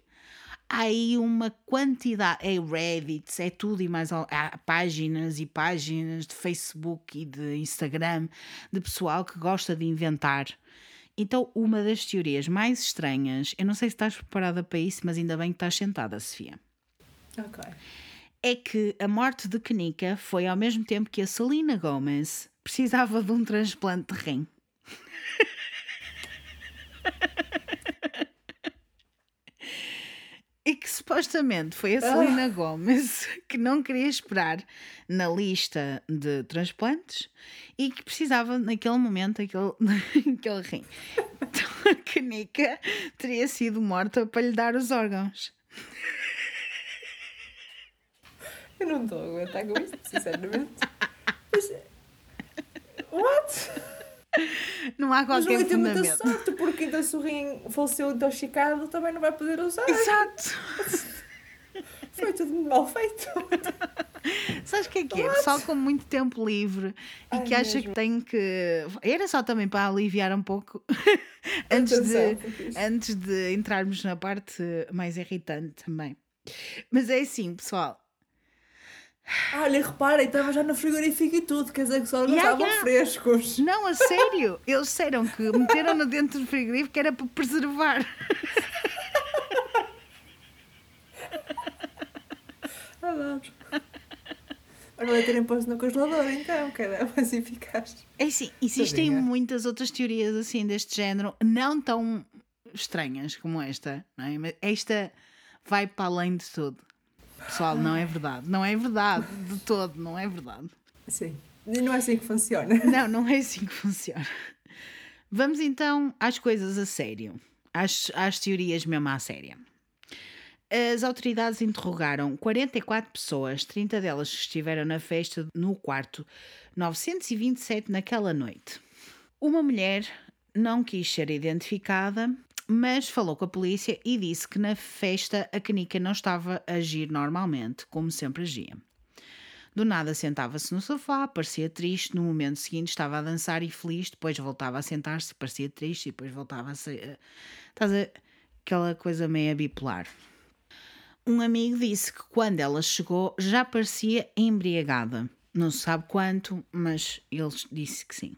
há aí uma quantidade, é Reddit, é tudo e mais há páginas e páginas de Facebook e de Instagram de pessoal que gosta de inventar. Então, uma das teorias mais estranhas, eu não sei se estás preparada para isso, mas ainda bem que estás sentada, Sofia. Ok. É que a morte de Kanika foi ao mesmo tempo que a Selena Gomez precisava de um transplante de rim. e que supostamente foi a ah. Selena oh. Gomez que não queria esperar na lista de transplantes e que precisava naquele momento aquele, aquele rim. Então a Kanika teria sido morta para lhe dar os órgãos. Eu não estou a aguentar com isto, sinceramente. Mas, what? Não há qualquer Mas não fundamento. muita sorte, porque ainda se o rim faleceu intoxicado, também não vai poder usar. Exato. Foi tudo mal feito. Sabes o que é que é? Pessoal com muito tempo livre e Ai, que acha mesmo. que tem que. Era só também para aliviar um pouco antes, de, antes de entrarmos na parte mais irritante também. Mas é assim, pessoal. Olha, repara, estava já no frigorífico e tudo, quer dizer que só não Yeah, estavam yeah. frescos. Não, a sério. Eles disseram que meteram-no dentro do frigorífico que era para preservar. Adoro. Agora terem posto no congelador, então, que era mais eficaz. É assim, existem Tadinha. muitas outras teorias assim deste género, não tão estranhas como esta, não é? Mas esta vai para além de tudo. Pessoal, não é verdade. Não é verdade de todo, não é verdade. Sim. E não é assim que funciona. Não, não é assim que funciona. Vamos então às coisas a sério. Às, às teorias mesmo à séria. As autoridades interrogaram 44 pessoas, 30 delas que estiveram na festa no quarto 927 naquela noite. Uma mulher não quis ser identificada, mas falou com a polícia e disse que na festa a canica não estava a agir normalmente, como sempre agia. Do nada sentava-se no sofá, parecia triste, no momento seguinte estava a dançar e feliz, depois voltava a sentar-se, parecia triste e depois voltava a ser. Estás a. aquela coisa meio bipolar. Um amigo disse que quando ela chegou já parecia embriagada. Não se sabe quanto, mas ele disse que sim.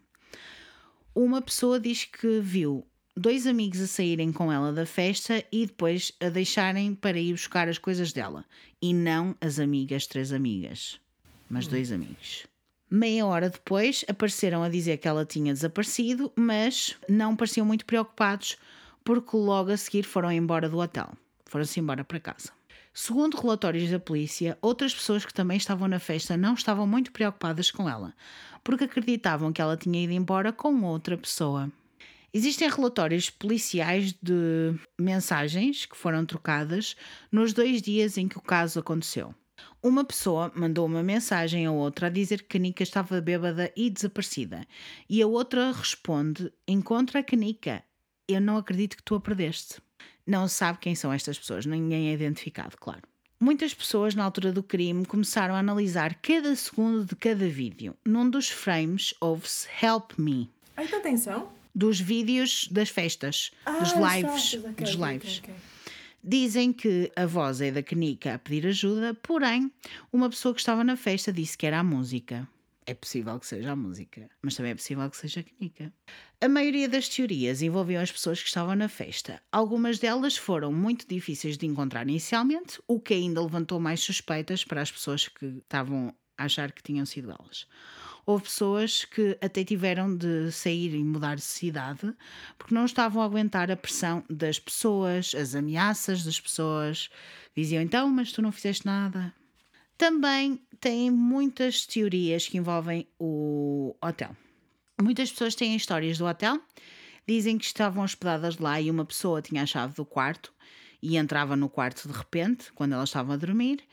Uma pessoa diz que viu dois amigos a saírem com ela da festa e depois a deixarem para ir buscar as coisas dela. E não as amigas, três amigas, mas dois amigos. Meia hora depois apareceram a dizer que ela tinha desaparecido, mas não pareciam muito preocupados porque logo a seguir foram embora do hotel. Foram-se embora para casa. Segundo relatórios da polícia, outras pessoas que também estavam na festa não estavam muito preocupadas com ela, porque acreditavam que ela tinha ido embora com outra pessoa. Existem relatórios policiais de mensagens que foram trocadas nos dois dias em que o caso aconteceu. Uma pessoa mandou uma mensagem a outra a dizer que Canica estava bêbada e desaparecida, e a outra responde: Encontra a Canica. Eu não acredito que tu a perdeste. Não sabe quem são estas pessoas, ninguém é identificado, claro. Muitas pessoas, na altura do crime, começaram a analisar cada segundo de cada vídeo. Num dos frames houve-se Help Me, Ai, então atenção. Dos vídeos das festas, dos Ah, lives. certo, ok, dos lives. ok, ok. Dizem que a voz é da Canica a pedir ajuda, porém, uma pessoa que estava na festa disse que era a música. É possível que seja a música, mas também é possível que seja a Canica. A maioria das teorias envolviam as pessoas que estavam na festa. Algumas delas foram muito difíceis de encontrar inicialmente, o que ainda levantou mais suspeitas para as pessoas que estavam a achar que tinham sido elas. Houve pessoas que até tiveram de sair e mudar de cidade porque não estavam a aguentar a pressão das pessoas, as ameaças das pessoas. Diziam então, mas tu não fizeste nada. Também tem muitas teorias que envolvem o hotel. Muitas pessoas têm histórias do hotel, dizem que estavam hospedadas lá e uma pessoa tinha a chave do quarto e entrava no quarto de repente, quando elas estavam a dormir,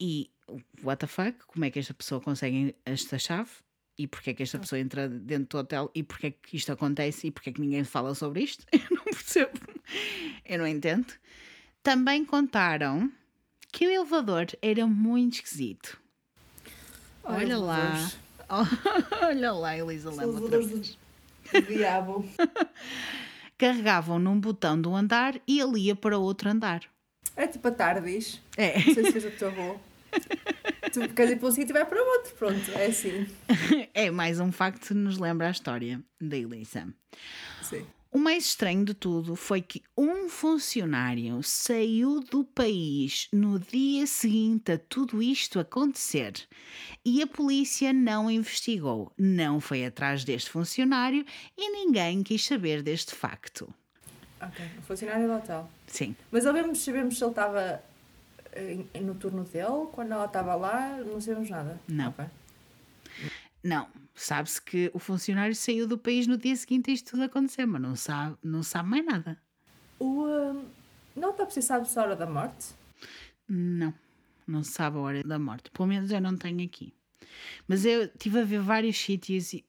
e what the fuck, como é que esta pessoa consegue esta chave? E porquê é que esta pessoa entra dentro do hotel? E porquê é que isto acontece? E porquê é que ninguém fala sobre isto? Eu não percebo. Eu não entendo. Também contaram que o elevador era muito esquisito. Olha lá. Olha lá, Elisa do diabo. Carregavam num botão de um andar e ele ia para outro andar. É tipo a tardis. É. Não sei se fez o teu avô. Tu queres ir para um sítio e vai para outro. Pronto, é assim. É mais um facto que nos lembra a história da Elisa. Sim. O mais estranho de tudo foi que um funcionário saiu do país no dia seguinte a tudo isto acontecer e a polícia não investigou, não foi atrás deste funcionário e ninguém quis saber deste facto. Ok, o funcionário do hotel. Sim, Mas sabemos, sabemos se ele estava no turno dele, quando ela estava lá, não sabemos nada. Não. Ok. não. Sabe-se que o funcionário saiu do país no dia seguinte a isto tudo acontecer, mas não sabe, não sabe mais nada. O, hum, não está precisado sabe-se a hora da morte? Não, não sabe a hora da morte. Pelo menos eu não tenho aqui. Mas eu estive a ver vários sítios e,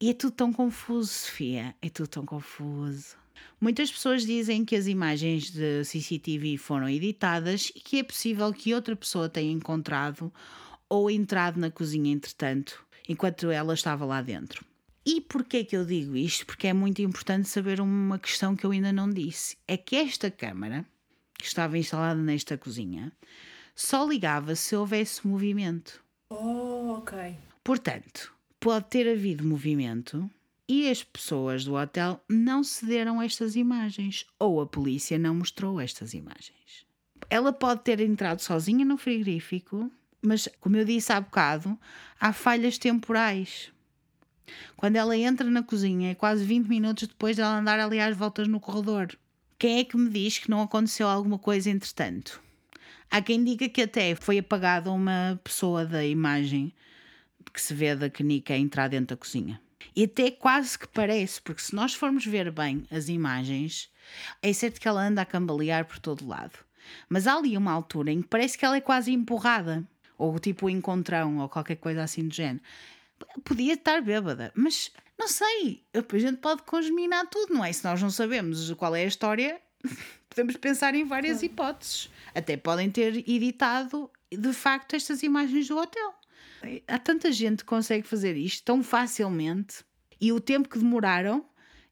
e é tudo tão confuso, Sofia. É tudo tão confuso. Muitas pessoas dizem que as imagens de CCTV foram editadas e que é possível que outra pessoa tenha encontrado ou entrado na cozinha entretanto, enquanto ela estava lá dentro. E porquê que eu digo isto? Porque é muito importante saber uma questão que eu ainda não disse. É que esta câmara, que estava instalada nesta cozinha, só ligava se houvesse movimento. Oh, ok. Portanto, pode ter havido movimento e as pessoas do hotel não cederam estas imagens ou a polícia não mostrou estas imagens. Ela pode ter entrado sozinha no frigorífico, mas, como eu disse há bocado, há falhas temporais. Quando ela entra na cozinha, é quase 20 minutos depois dela andar ali às voltas no corredor. Quem é que me diz que não aconteceu alguma coisa entretanto? Há quem diga que até foi apagada uma pessoa da imagem que se vê da canica entrar dentro da cozinha. E até quase que parece, porque se nós formos ver bem as imagens, é certo que ela anda a cambalear por todo lado. Mas há ali uma altura em que parece que ela é quase empurrada, ou tipo encontrão, ou qualquer coisa assim do género. Podia estar bêbada, mas não sei. A gente pode congeminar tudo, não é? Se nós não sabemos qual é a história, podemos pensar em várias hipóteses. Até podem ter editado de facto estas imagens do hotel. Há tanta gente que consegue fazer isto tão facilmente e o tempo que demoraram,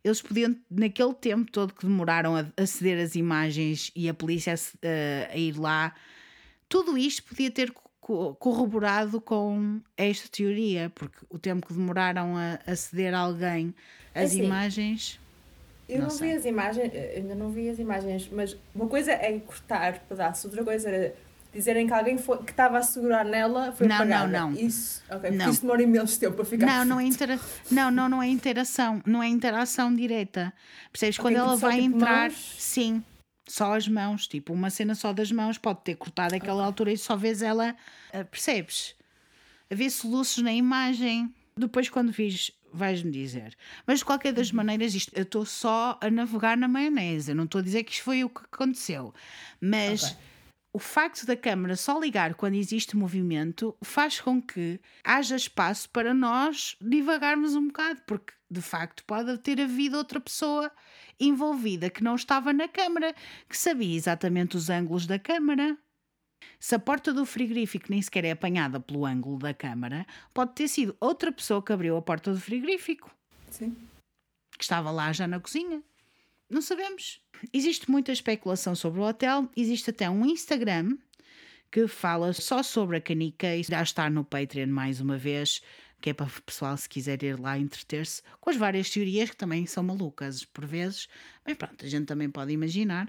eles podiam, naquele tempo todo que demoraram a aceder às imagens e a polícia a, a ir lá, tudo isto podia ter corroborado com esta teoria, porque o tempo que demoraram a aceder a alguém é assim, imagens. Eu não, não vi as imagens, ainda não vi as imagens, mas uma coisa é cortar pedaços, outra coisa era dizerem que alguém foi, que estava a segurar nela foi não, apagada. Não, não, Isso, ok, não. isso demora imenso tempo para ficar Não, não é, intera não, não, não é interação, não é interação direta. Percebes? Okay, Quando ela tipo, vai tipo entrar, mãos... sim, só as mãos, tipo uma cena só das mãos, pode ter cortado aquela okay. altura e só vês ela, uh, percebes? Havia soluços na imagem. Depois, quando vis, vais-me dizer. Mas de qualquer das uhum. maneiras, isto, eu estou só a navegar na maionese. Eu não estou a dizer que isto foi o que aconteceu. Mas. Okay o facto da câmara só ligar quando existe movimento faz com que haja espaço para nós divagarmos um bocado, porque de facto pode ter havido outra pessoa envolvida que não estava na câmara, que sabia exatamente os ângulos da câmara. Se a porta do frigorífico nem sequer é apanhada pelo ângulo da câmara, pode ter sido outra pessoa que abriu a porta do frigorífico. Sim. Que estava lá já na cozinha. Não sabemos. Existe muita especulação sobre o hotel, existe até um Instagram que fala só sobre a canica e já está no Patreon mais uma vez, que é para o pessoal se quiser ir lá entreter-se com as várias teorias que também são malucas por vezes, mas pronto, a gente também pode imaginar,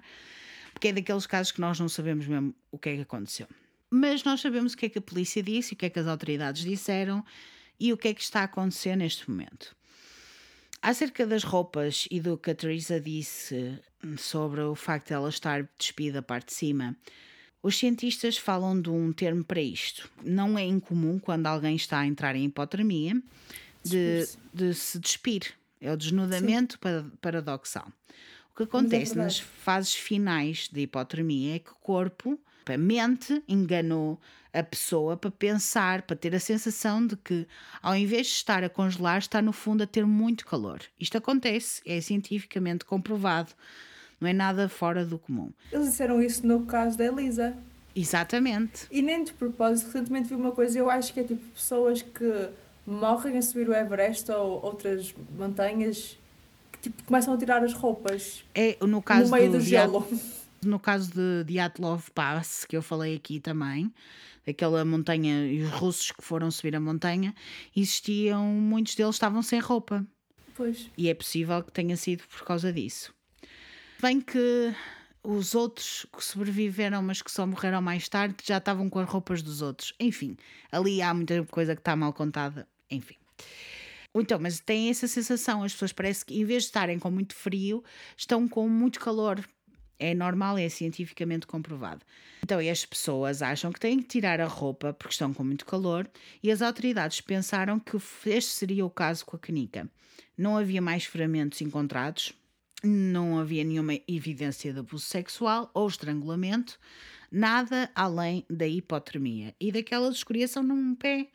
porque é daqueles casos que nós não sabemos mesmo o que é que aconteceu. Mas nós sabemos o que é que a polícia disse, o que é que as autoridades disseram e o que é que está a acontecer neste momento. Acerca das roupas e do que a Teresa disse sobre o facto de ela estar despida a parte de cima, os cientistas falam de um termo para isto. Não é incomum quando alguém está a entrar em hipotermia de, de se despir. É o desnudamento Sim. paradoxal. O que é acontece é nas fases finais da hipotermia é que o corpo, mente, enganou a pessoa para pensar, para ter a sensação de que, ao invés de estar a congelar, está no fundo a ter muito calor. Isto acontece, é cientificamente comprovado, não é nada fora do comum. Eles disseram isso no caso da Elisa. Exatamente. E nem de propósito, recentemente vi uma coisa, eu acho que é tipo pessoas que morrem a subir o Everest ou outras montanhas que tipo, começam a tirar as roupas. É, no caso no meio do, do gelo. No caso de Dyatlov Pass, que eu falei aqui também, aquela montanha e os russos que foram subir a montanha, existiam, muitos deles estavam sem roupa. Pois. E é possível que tenha sido por causa disso. Bem que os outros que sobreviveram, mas que só morreram mais tarde, já estavam com as roupas dos outros. Enfim, ali há muita coisa que está mal contada. Enfim. Então, mas tem essa sensação, as pessoas parece que em vez de estarem com muito frio, estão com muito calor, é normal, é cientificamente comprovado. Então, as pessoas acham que têm que tirar a roupa porque estão com muito calor e as autoridades pensaram que este seria o caso com a canica. Não havia mais feramentos encontrados, não havia nenhuma evidência de abuso sexual ou estrangulamento, nada além da hipotermia e daquela escoriação num pé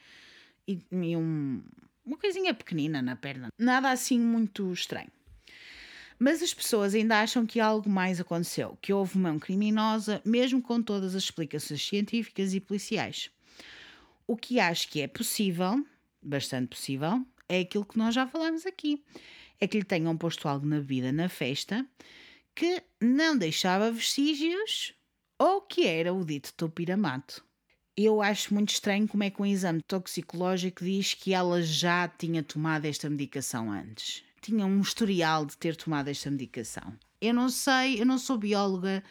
e, e um, uma coisinha pequenina na perna. Nada assim muito estranho. Mas as pessoas ainda acham que algo mais aconteceu, que houve mão criminosa, mesmo com todas as explicações científicas e policiais. O que acho que é possível, bastante possível, é aquilo que nós já falamos aqui. É que lhe tenham posto algo na bebida na festa que não deixava vestígios ou que era o dito topiramato. eu acho muito estranho como é que um exame toxicológico diz que ela já tinha tomado esta medicação antes. Tinha um historial de ter tomado esta medicação. Eu não sei, eu não sou bióloga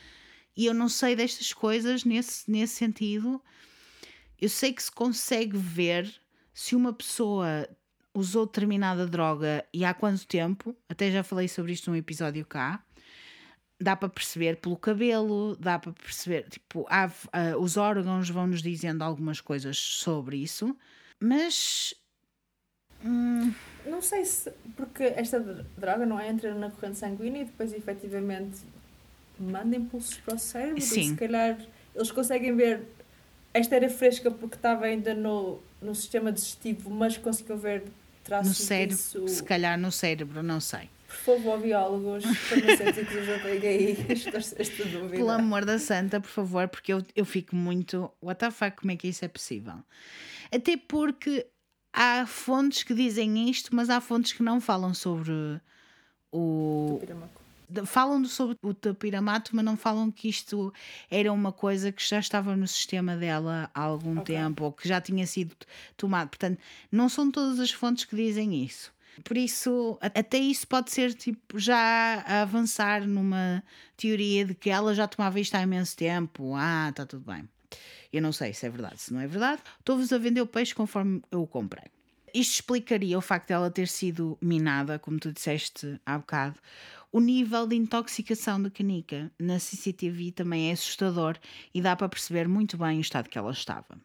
e eu não sei destas coisas nesse, nesse sentido. Eu sei que se consegue ver se uma pessoa usou determinada droga e há quanto tempo, até já falei sobre isto num episódio cá, dá para perceber pelo cabelo, dá para perceber, tipo, há, uh, os órgãos vão nos dizendo algumas coisas sobre isso, mas. Hum... Não sei se. Porque esta droga não é entra na corrente sanguínea e depois efetivamente manda impulsos para o cérebro. Sim. Se calhar eles conseguem ver. Esta era fresca porque estava ainda no, no sistema digestivo, mas conseguiam ver traços no cérebro, disso. Se calhar no cérebro, não sei. Por favor, biólogos, farmacêuticos, ajudem aí esta dúvida. Pelo amor da santa, por favor, porque eu, eu fico muito. What the fuck, como é que isso é possível? Até porque há fontes que dizem isto, mas há fontes que não falam sobre o. Falam sobre o tapiramato, mas não falam que isto era uma coisa que já estava no sistema dela há algum okay. tempo ou que já tinha sido tomado. Portanto, não são todas as fontes que dizem isso. Por isso, até isso pode ser tipo já avançar numa teoria de que ela já tomava isto há imenso tempo. Ah, está tudo bem. Eu não sei se é verdade. Se não é verdade, estou-vos a vender o peixe conforme eu o comprei. Isto explicaria o facto dela ter sido minada, como tu disseste há bocado. O nível de intoxicação da canica na CCTV também é assustador e dá para perceber muito bem o estado que ela estava.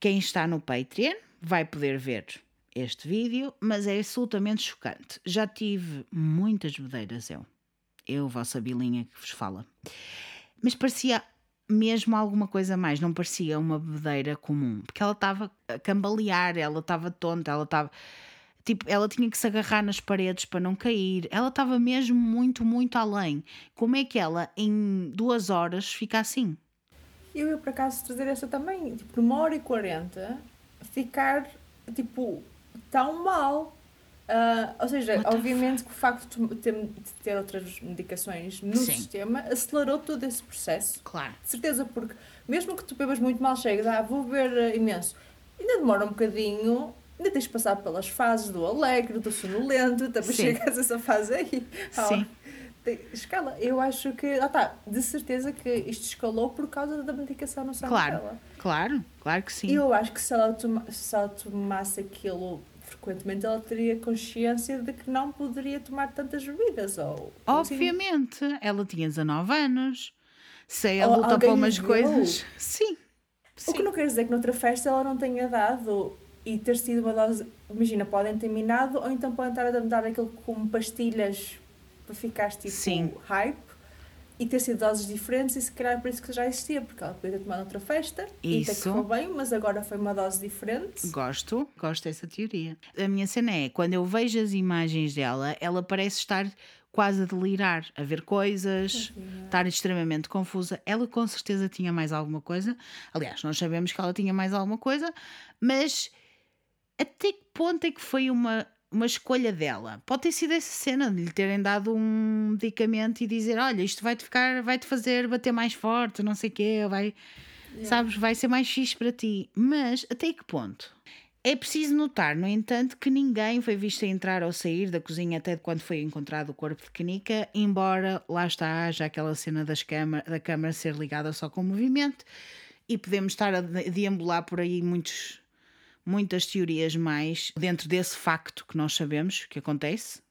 Quem está no Patreon vai poder ver este vídeo, mas é absolutamente chocante. Já tive muitas bedeiras, eu. Eu, vossa bilinha que vos fala. Mas parecia mesmo alguma coisa mais, não parecia uma bebedeira comum, porque ela estava a cambalear, ela estava tonta, ela estava. Tipo, ela tinha que se agarrar nas paredes para não cair. Ela estava mesmo muito, muito além. Como é que ela, em duas horas, fica assim? Eu ia por acaso trazer essa também. Tipo, numa hora e quarenta, ficar, tipo, tão mal. Uh, ou seja, obviamente que o facto de ter, de ter outras medicações no Sim. sistema acelerou todo esse processo. Claro. De certeza, porque mesmo que tu bebas muito mal, chegas, ah, vou beber imenso, ainda demora um bocadinho, ainda tens de passar pelas fases do alegre, do sonolento, também chegas a essa fase aí. Sim. escala. Eu acho que, ah tá, de certeza que isto escalou por causa da medicação no sangue claro, dela. Claro, claro que sim. Eu acho que se ela, toma, se ela tomasse aquilo frequentemente ela teria consciência de que não poderia tomar tantas bebidas. Ou, Obviamente, assim. ela tinha 19 anos. Se ela luta para umas coisas. Sim. O que não quer dizer que noutra festa ela não tenha dado e ter sido uma dose. Imagina, podem ter minado ou então podem estar a dar aquilo como pastilhas para ficar tipo Sim. hype e ter sido doses diferentes e se calhar por isso que já existia, porque ela podia ter tomado outra festa isso. e até que bem, mas agora foi uma dose diferente. Gosto, gosto dessa teoria. A minha cena é, quando eu vejo as imagens dela, ela parece estar quase a delirar, a ver coisas, é. estar extremamente confusa. Ela com certeza tinha mais alguma coisa. Aliás, nós sabemos que ela tinha mais alguma coisa, mas até que ponto é que foi uma uma escolha dela. Pode ter sido essa cena de lhe terem dado um medicamento e dizer: Olha, isto vai-te ficar, vai-te fazer bater mais forte, não sei o quê, vai, yeah. sabes, vai ser mais fixe para ti. Mas até que ponto? É preciso notar, no entanto, que ninguém foi visto a entrar ou sair da cozinha até de quando foi encontrado o corpo de Canica, embora lá está já aquela cena das câmara, da câmara ser ligada só com movimento e podemos estar a deambular por aí muitos muitas teorias mais dentro desse facto que nós sabemos que acontece.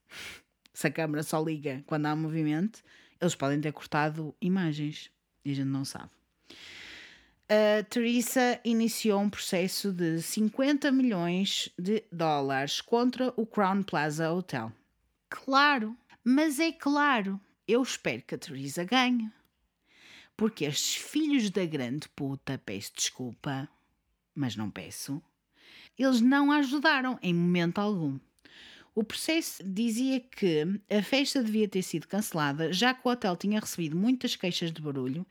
Se a câmera só liga quando há movimento, eles podem ter cortado imagens e a gente não sabe. A Teresa iniciou um processo de 50 milhões de dólares contra o Crown Plaza Hotel. Claro, mas é claro, eu espero que a Teresa ganhe. Porque estes filhos da grande puta, peço desculpa, mas não peço, eles não a ajudaram em momento algum. O processo dizia que a festa devia ter sido cancelada, já que o hotel tinha recebido muitas queixas de barulho,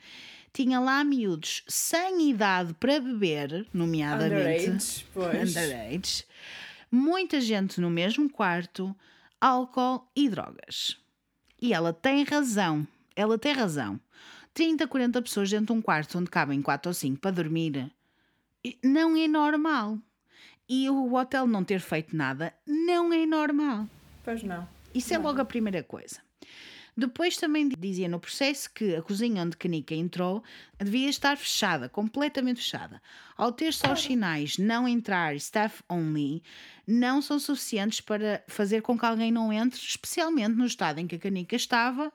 tinha lá miúdos sem idade para beber, nomeadamente underage, pois. underage muita gente no mesmo quarto, álcool e drogas. E ela tem razão, ela tem razão. 30, 40 pessoas dentro de um quarto onde cabem 4 ou 5 para dormir não é normal. E o hotel não ter feito nada não é normal. Pois não. Isso é logo a primeira coisa. Depois também dizia no processo que a cozinha onde Canica entrou devia estar fechada, completamente fechada. Ao ter só os sinais não entrar, staff only, não são suficientes para fazer com que alguém não entre, especialmente no estado em que a Canica estava.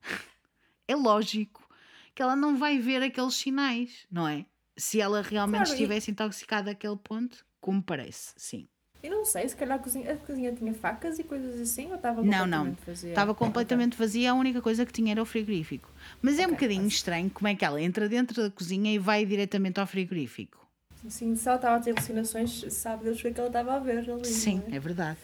é lógico que ela não vai ver aqueles sinais, não é? Se ela realmente claro, estivesse e... intoxicada àquele ponto, como parece, sim. Eu não sei, se calhar a cozinha, a cozinha tinha facas e coisas assim ou estava completamente não, não. vazia? Estava completamente vazia, a única coisa que tinha era o frigorífico. Mas é okay, um bocadinho mas... estranho como é que ela entra dentro da cozinha e vai diretamente ao frigorífico. Sim, se ela estava a ter alucinações, sabe Deus o que é que ela estava a ver ali. Sim, é? é verdade.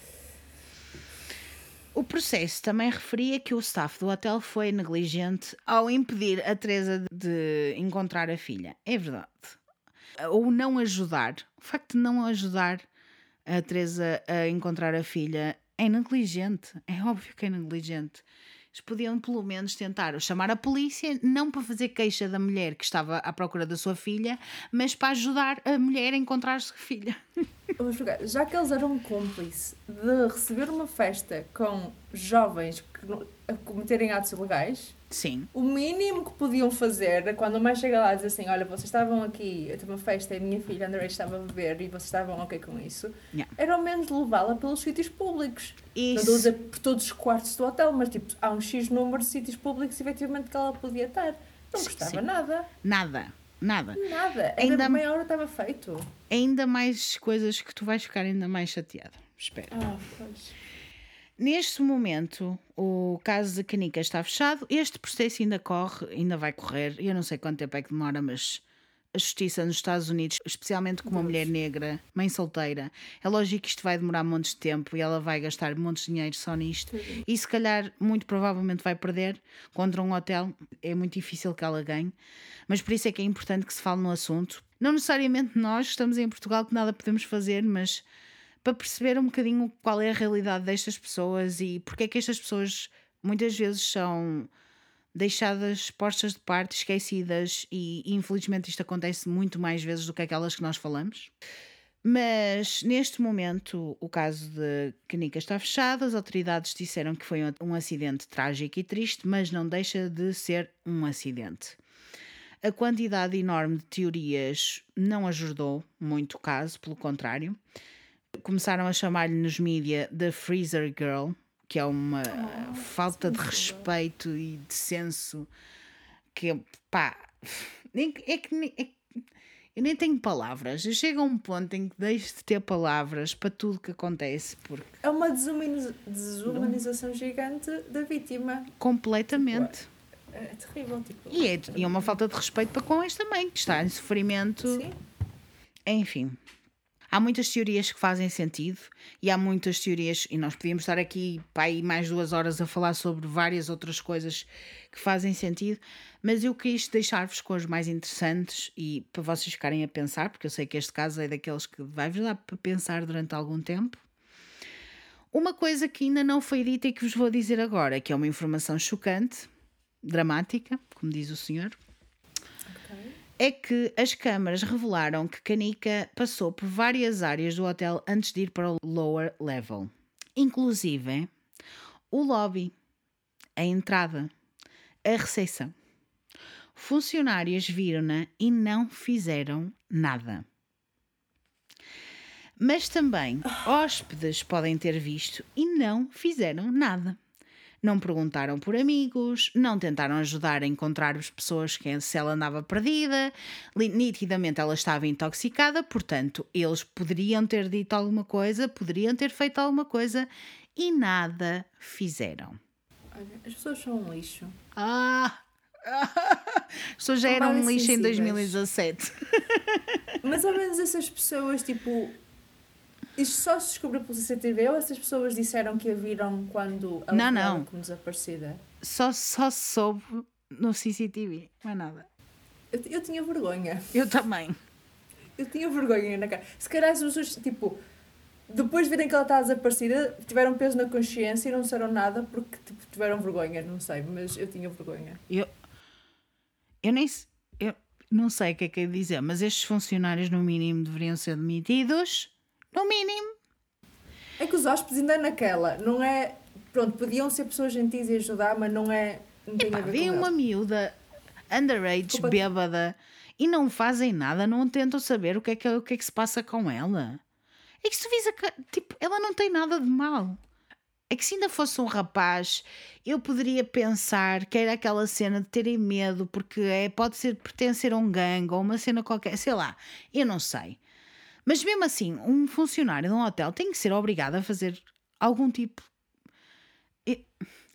O processo também referia que o staff do hotel foi negligente ao impedir a Teresa de encontrar a filha. É verdade. Ou não ajudar. O facto de não ajudar a Teresa a encontrar a filha é negligente. É óbvio que é negligente. Eles podiam pelo menos tentar chamar a polícia, não para fazer queixa da mulher que estava à procura da sua filha, mas para ajudar a mulher a encontrar a sua filha. Já que eles eram cúmplices de receber uma festa com jovens que, cometerem atos ilegais, Sim. O mínimo que podiam fazer, quando a mãe chega lá e diz assim: Olha, vocês estavam aqui, eu tive uma festa e a minha filha André estava a beber e vocês estavam ok com isso, yeah. era ao menos levá-la pelos sítios públicos. Isso. Não a dizer por todos os quartos do hotel, mas tipo, há um X número de sítios públicos efetivamente que ela podia estar. Não gostava Sim. nada. Nada. Nada. Nada. Ainda, ainda meia hora estava feito. Ainda mais coisas que tu vais ficar ainda mais chateada. Espera. Ah, pois. Neste momento, o caso da Canica está fechado. Este processo ainda corre, ainda vai correr. Eu não sei quanto tempo é que demora, mas a justiça nos Estados Unidos, especialmente com uma mulher negra, mãe solteira, é lógico que isto vai demorar montes de tempo e ela vai gastar montes de dinheiro só nisto. E se calhar, muito provavelmente, vai perder contra um hotel. É muito difícil que ela ganhe. Mas por isso é que é importante que se fale no assunto. Não necessariamente nós, estamos em Portugal, que nada podemos fazer, mas para perceber um bocadinho qual é a realidade destas pessoas e porque é que estas pessoas muitas vezes são deixadas postas de parte, esquecidas e infelizmente isto acontece muito mais vezes do que aquelas que nós falamos. Mas neste momento o caso de Canica está fechado, as autoridades disseram que foi um acidente trágico e triste, mas não deixa de ser um acidente. A quantidade enorme de teorias não ajudou muito o caso, pelo contrário começaram a chamar-lhe nos mídia The Freezer Girl, que é uma oh, falta de respeito e de senso que, pá, é que é, eu nem tenho palavras. Eu chego a um ponto em que deixo de ter palavras para tudo que acontece. Porque... É uma desumanização gigante da vítima. Completamente. Tipo, é, é terrível. Tipo, e, é, e é uma falta de respeito para com esta mãe, que está em sofrimento. Sim. Enfim. Há muitas teorias que fazem sentido e há muitas teorias, e nós podíamos estar aqui para mais duas horas a falar sobre várias outras coisas que fazem sentido, mas eu quis deixar-vos com as mais interessantes e para vocês ficarem a pensar, porque eu sei que este caso é daqueles que vai-vos dar para pensar durante algum tempo. Uma coisa que ainda não foi dita e que vos vou dizer agora, que é uma informação chocante, dramática, como diz o senhor é que as câmaras revelaram que Kanika passou por várias áreas do hotel antes de ir para o lower level, inclusive o lobby, a entrada, a recepção. Funcionários viram-na e não fizeram nada. Mas também hóspedes podem ter visto e não fizeram nada. Não perguntaram por amigos, não tentaram ajudar a encontrar as pessoas que se ela andava perdida. Nitidamente ela estava intoxicada, portanto, eles poderiam ter dito alguma coisa, poderiam ter feito alguma coisa e nada fizeram. Olha, as pessoas são um lixo. Ah! As pessoas já eram um lixo em 2017. Mas ao menos essas pessoas, tipo, isto só se descobriu pelo CCTV ou essas pessoas disseram que a viram quando ela não, não. como desaparecida? Só, só soube no CCTV, não é nada. Eu, eu tinha vergonha. Eu também. Eu tinha vergonha na cara. Se calhar as pessoas, tipo, depois de verem que ela está desaparecida, tiveram peso na consciência e não disseram nada porque tipo, tiveram vergonha, não sei, mas eu tinha vergonha. Eu, eu nem. Eu, não sei o que é que é dizer, mas estes funcionários, no mínimo, deveriam ser demitidos. No mínimo. É que os hóspedes ainda naquela, não é. Pronto, podiam ser pessoas gentis e ajudar, mas não é. Não tem Epá, vem uma miúda underage, Desculpa. bêbada, e não fazem nada, não tentam saber o que é que, o que, é que se passa com ela. É que se tu vis a ca- tipo, ela não tem nada de mal. É que se ainda fosse um rapaz, eu poderia pensar que era aquela cena de terem medo, porque é, pode ser pertencer a um gangue ou uma cena qualquer, sei lá, eu não sei. Mas mesmo assim, um funcionário de um hotel tem que ser obrigado a fazer algum tipo.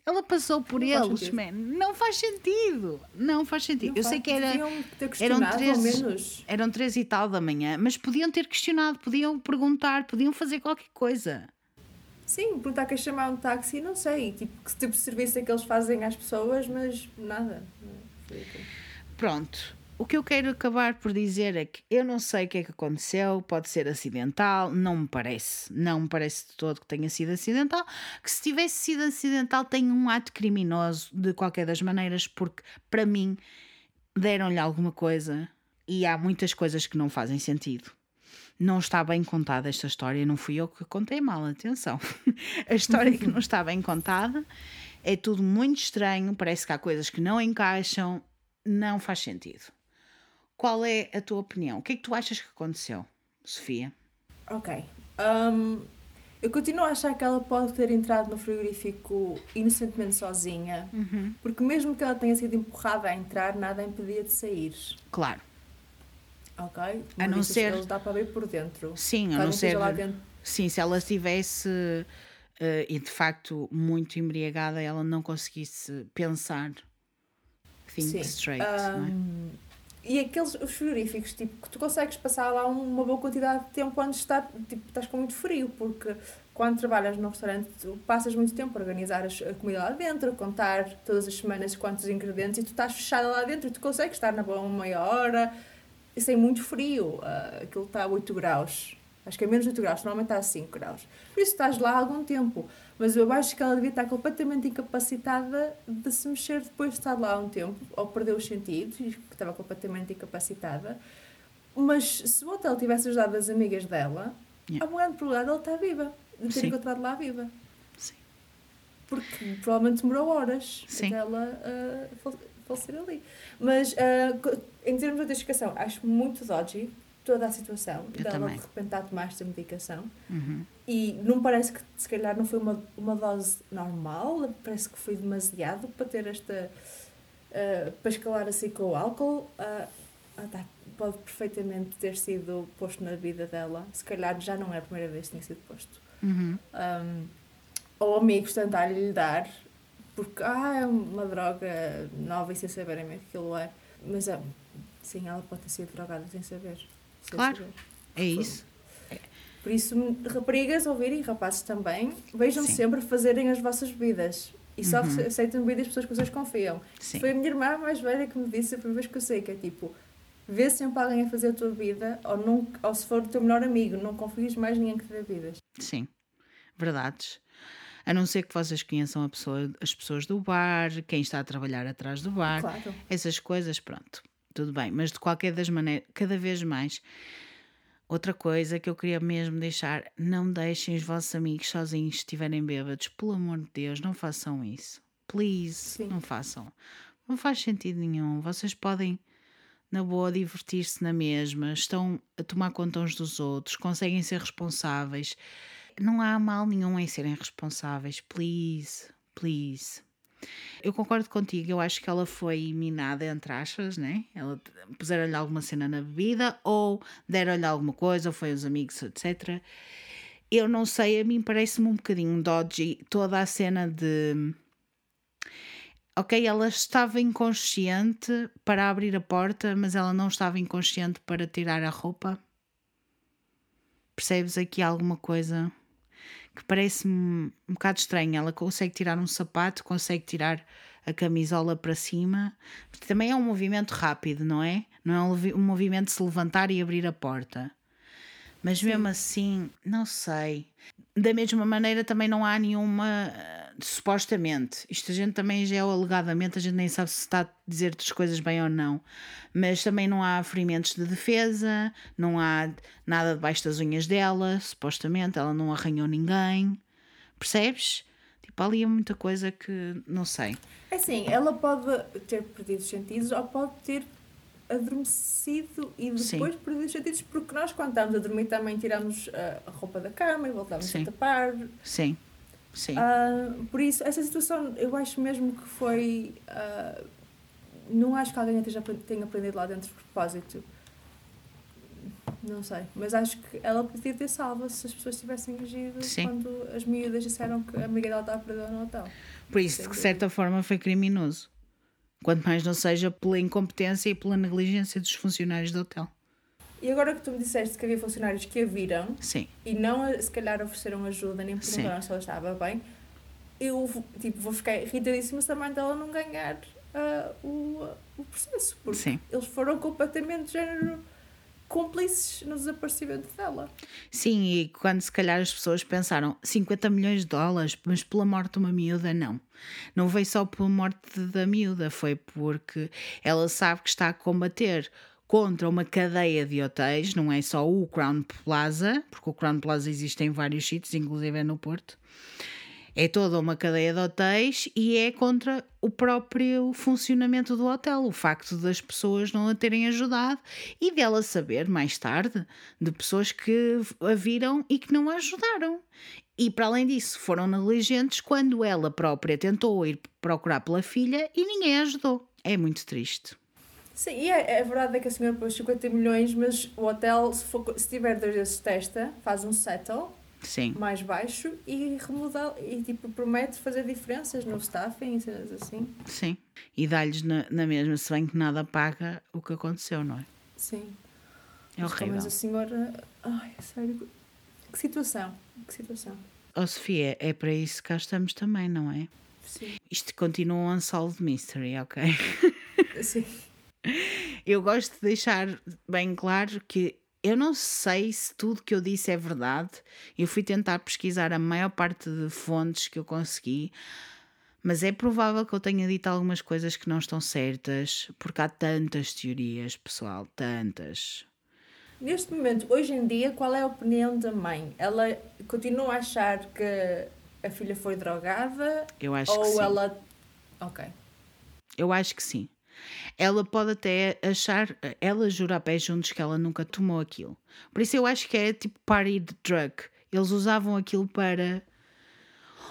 Ela passou por Não eles, man. Não faz sentido. Não faz sentido. Não eu faz- sei que era. Eram questionado, três, eram três e tal da manhã, mas podiam ter questionado, podiam perguntar, podiam fazer qualquer coisa. Sim, perguntar que chamar um táxi, não sei. Tipo, que tipo de serviço é que eles fazem às pessoas, mas nada. Pronto. O que eu quero acabar por dizer é que eu não sei o que é que aconteceu, pode ser acidental, não me parece. Não me parece de todo que tenha sido acidental. Que se tivesse sido acidental, tem um ato criminoso de qualquer das maneiras, porque para mim deram-lhe alguma coisa e há muitas coisas que não fazem sentido. Não está bem contada esta história, não fui eu que contei mal, atenção. A história que não está bem contada é tudo muito estranho, parece que há coisas que não encaixam, não faz sentido. Qual é a tua opinião? O que é que tu achas que aconteceu, Sofia? Ok. Hum, eu continuo a achar que ela pode ter entrado no frigorífico inocentemente sozinha, Uhum. porque mesmo que ela tenha sido empurrada a entrar, nada a impedia de sair. Claro, Ok? A não ser- Eles dá para ver por dentro. sim, a não ser. Sim, se ela estivesse eh, e de facto muito embriagada, ela não conseguisse pensar. Think Sim. straight, não é? E aqueles os frigoríficos, tipo, que tu consegues passar lá uma boa quantidade de tempo onde está, tipo, estás com muito frio, porque quando trabalhas num restaurante, tu passas muito tempo a organizar a comida lá dentro, a contar todas as semanas quantos ingredientes, e tu estás fechada lá dentro e tu consegues estar na boa uma meia hora. Isso é muito frio, ah, aquilo está a 8 graus. Acho que é menos de 8 graus, normalmente está a 5 graus. Por isso estás lá há algum tempo. Mas eu acho que ela devia estar completamente incapacitada de se mexer depois de estar lá há um tempo, ou perdeu os sentidos, e que estava completamente incapacitada. Mas se o hotel tivesse ajudado as amigas dela, Yeah. há uma grande probabilidade ela estar viva, de ter Sim. encontrado lá viva. Sim. Porque provavelmente demorou horas Sim. até ela fal- falecer ali. Mas co- em termos de identificação, acho muito dodgy toda a situação Eu dela também. de repente estar a tomar esta medicação. Uhum. E não parece que se calhar não foi uma, uma dose normal, parece que foi demasiado para ter esta. ah, para escalar assim com o álcool. Ah, ah, tá, pode perfeitamente ter sido posto na vida dela. Se calhar já não é a primeira vez que tinha sido posto. Uhum. Um, ou amigos tentar-lhe dar, porque ah, é uma droga nova e sem saberem o que aquilo é. Mas ah, sim, ela pode ter sido drogada sem saber. Claro. É isso. Por isso, raparigas ouvirem, rapazes também, vejam Sim. sempre fazerem as vossas bebidas. E só Uhum. aceitem bebidas pessoas que vocês confiam. Sim. Foi a minha irmã mais velha que me disse a primeira vez que eu sei, que é tipo, vê sempre alguém a fazer a tua bebida, ou, não, ou se for o teu melhor amigo, não confies mais ninguém que te dê bebidas. Sim, verdades. A não ser que vocês conheçam pessoa, as pessoas do bar, quem está a trabalhar atrás do bar, Claro. essas coisas, pronto, tudo bem. Mas de qualquer das maneiras, cada vez mais. Outra coisa que eu queria mesmo deixar: não deixem os vossos amigos sozinhos se estiverem bêbados. Pelo amor de Deus, não façam isso. Please, Sim. não façam. Não faz sentido nenhum. Vocês podem, na boa, divertir-se na mesma, estão a tomar conta uns dos outros, conseguem ser responsáveis. Não há mal nenhum em serem responsáveis. Please, please. Eu concordo contigo, eu acho que ela foi minada entre aspas, né? Ela puseram-lhe alguma cena na bebida, ou deram-lhe alguma coisa, ou foi os amigos, etc. Eu não sei, a mim parece-me um bocadinho dodgy toda a cena de. Ok, ela estava inconsciente para abrir a porta, mas ela não estava inconsciente para tirar a roupa. Percebes aqui alguma coisa que parece-me um bocado estranho. Ela consegue tirar um sapato, consegue tirar a camisola para cima. Também é um movimento rápido, não é? Não é um um movimento de se levantar e abrir a porta. Mas mesmo assim, não sei. Da mesma maneira, também não há nenhuma. Supostamente, isto a gente também já é alegadamente, a gente nem sabe se está a dizer as coisas bem ou não, mas também não há ferimentos de defesa, não há nada debaixo das unhas dela, supostamente, ela não arranhou ninguém, percebes? Tipo, ali é muita coisa que não sei. É assim, ela pode ter perdido os sentidos ou pode ter adormecido e depois Sim. perdido os sentidos, porque nós quando estamos a dormir também tiramos a roupa da cama e voltamos Sim. a tapar. Sim. Sim. Uh, por isso, essa situação eu acho mesmo que foi. Uh, não acho que alguém tenha aprendido lá dentro de propósito. Não sei, mas acho que ela podia ter salvo se as pessoas tivessem agido Sim. quando as miúdas disseram que a amiga dela estava perdida no hotel. Por isso, de certa forma, foi criminoso. Quanto mais não seja pela incompetência e pela negligência dos funcionários do hotel. E agora que tu me disseste que havia funcionários que a viram Sim. e não se calhar ofereceram ajuda nem perguntaram se ela estava bem, eu tipo, vou ficar irritadíssima se a mãe dela não ganhar uh, o, o processo. Porque Sim. eles foram completamente género cúmplices no desaparecimento dela. Sim, e quando se calhar as pessoas pensaram 50 milhões de dólares, mas pela morte de uma miúda, não. Não veio só pela morte da miúda, foi porque ela sabe que está a combater contra uma cadeia de hotéis, não é só o Crown Plaza, porque o Crown Plaza existe em vários sítios, inclusive é no Porto. É toda uma cadeia de hotéis e é contra o próprio funcionamento do hotel, o facto das pessoas não a terem ajudado e dela saber mais tarde de pessoas que a viram e que não a ajudaram. E para além disso, foram negligentes quando ela própria tentou ir procurar pela filha e ninguém a ajudou. É muito triste. Sim, e é, é verdade que a senhora pôs 50 milhões, mas o hotel, se, for, se tiver dois vezes testa, faz um settle Sim. mais baixo e remodela e tipo promete fazer diferenças no staffing e cenas assim. Sim. E dá-lhes na, na mesma, se bem que nada paga o que aconteceu, não é? Sim. É horrível. Mas a senhora. Ai, sério. Que situação. Que situação. Oh, Sofia, é para isso que cá estamos também, não é? Sim. Isto continua um unsolved mystery, ok? Sim. Eu gosto de deixar bem claro que eu não sei se tudo que eu disse é verdade. Eu fui tentar pesquisar a maior parte de fontes que eu consegui, mas é provável que eu tenha dito algumas coisas que não estão certas, porque há tantas teorias, pessoal, tantas. Neste momento, hoje em dia, qual é a opinião da mãe? Ela continua a achar que a filha foi drogada? Eu acho ou que sim. Ou ela. Ok. Eu acho que sim. Ela pode até achar, ela jura a pé juntos que ela nunca tomou aquilo. Por isso eu acho que é tipo party drug. Eles usavam aquilo para.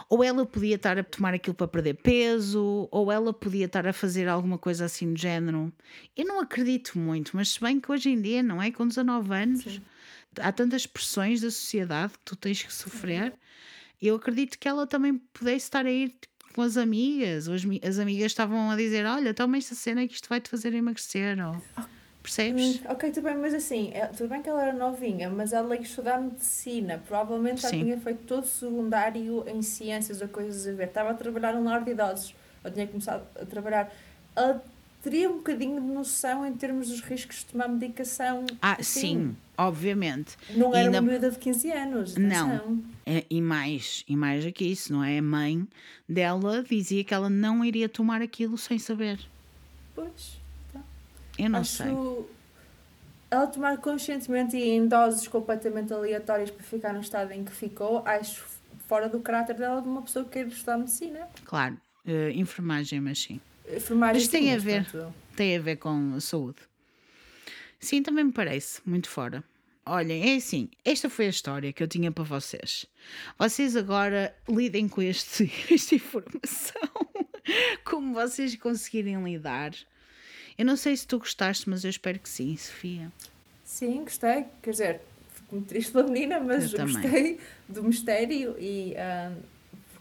Ou ela podia estar a tomar aquilo para perder peso, ou ela podia estar a fazer alguma coisa assim do género. Eu não acredito muito, mas se bem que hoje em dia, não é? Com 19 anos, Sim. há tantas pressões da sociedade que tu tens que sofrer. Eu acredito que ela também pudesse estar a ir com as amigas. As, as amigas estavam a dizer: Olha, toma esta cena que isto vai te fazer emagrecer. Ou, percebes? Hum, ok, tudo bem, mas assim, é, tudo bem que ela era novinha, mas ela ia estudar medicina. Provavelmente já tinha feito todo o secundário em ciências ou coisas a ver. Estava a trabalhar num lar de idosos. Ou tinha começado a trabalhar. Ela teria um bocadinho de noção em termos dos riscos de tomar medicação. Ah, assim. sim, obviamente. Não era ainda... uma miúda de 15 anos. Não. É, e mais, e mais aqui isso, não é? A mãe dela dizia que ela não iria tomar aquilo sem saber. Pois. Tá. Eu não Acho... sei. Ela tomar conscientemente e em doses completamente aleatórias para ficar no estado em que ficou, acho fora do caráter dela de uma pessoa que quer estudar medicina. Claro, uh, enfermagem, mas sim. Enfermagem, mas tem a ver, portanto... tem a ver com a saúde. Sim, também me parece, muito fora. Olhem, é assim, esta foi a história que eu tinha para vocês. Vocês agora lidem com este, esta informação, como vocês conseguirem lidar. Eu não sei se tu gostaste, mas eu espero que sim, Sofia. Sim, gostei. Quer dizer, fico triste pela menina, mas gostei do mistério e uh,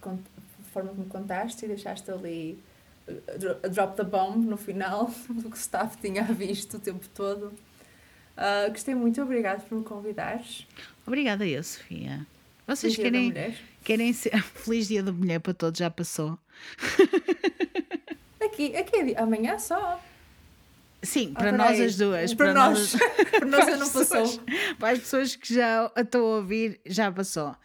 por, forma como contaste e deixaste ali drop the bomb no final do que o staff tinha visto o tempo todo. Uh, gostei muito, obrigado por me convidares. Obrigada eu, Sofia. Vocês Feliz querem, querem ser. Feliz Dia da Mulher para todos, já passou. aqui, aqui é amanhã só. Sim, para nós as duas. Para, para nós. nós para nós já não passou. Para as pessoas que já estão a ouvir, já passou.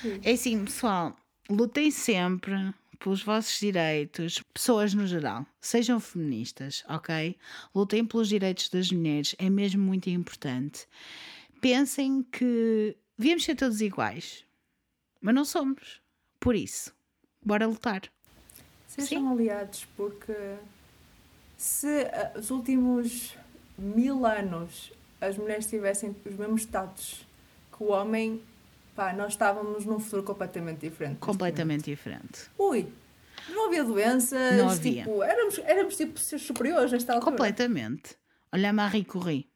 Sim. É assim, pessoal. lutem sempre pelos vossos direitos, pessoas no geral, sejam feministas, ok? Lutem pelos direitos das mulheres, é mesmo muito importante. Pensem que devíamos ser todos iguais, mas não somos. Por isso, bora lutar. Sejam Sim. aliados, porque se uh, os últimos mil anos as mulheres tivessem os mesmos status que o homem, pá, nós estávamos num futuro completamente diferente. Completamente diferente. Ui, não havia doenças, não havia. Tipo, éramos, éramos tipo superiores nesta altura. Completamente. Olha a Marie Curie.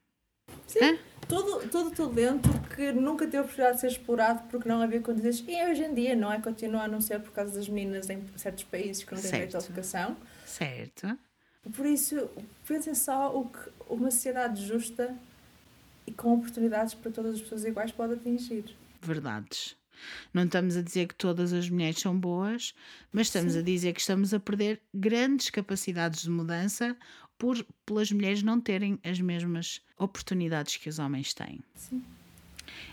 Sim. Hã? Todo, todo talento que nunca teve a oportunidade de ser explorado porque não havia condições. E hoje em dia, não é? Continua a não ser por causa das meninas em certos países que não têm direito à educação. Certo. Por isso, pensem só o que uma sociedade justa e com oportunidades para todas as pessoas iguais pode atingir. Verdades. Não estamos a dizer que todas as mulheres são boas, mas estamos Sim. a dizer que estamos a perder grandes capacidades de mudança por pelas mulheres não terem as mesmas oportunidades que os homens têm. Sim.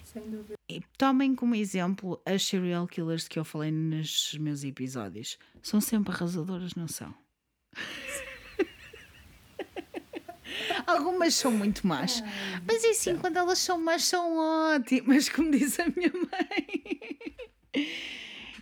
Sem dúvida. E tomem como exemplo as serial killers que eu falei nos meus episódios. São sempre arrasadoras, não são? Algumas são muito más. Ai, mas é assim, quando elas são más, são ótimas, como diz a minha mãe.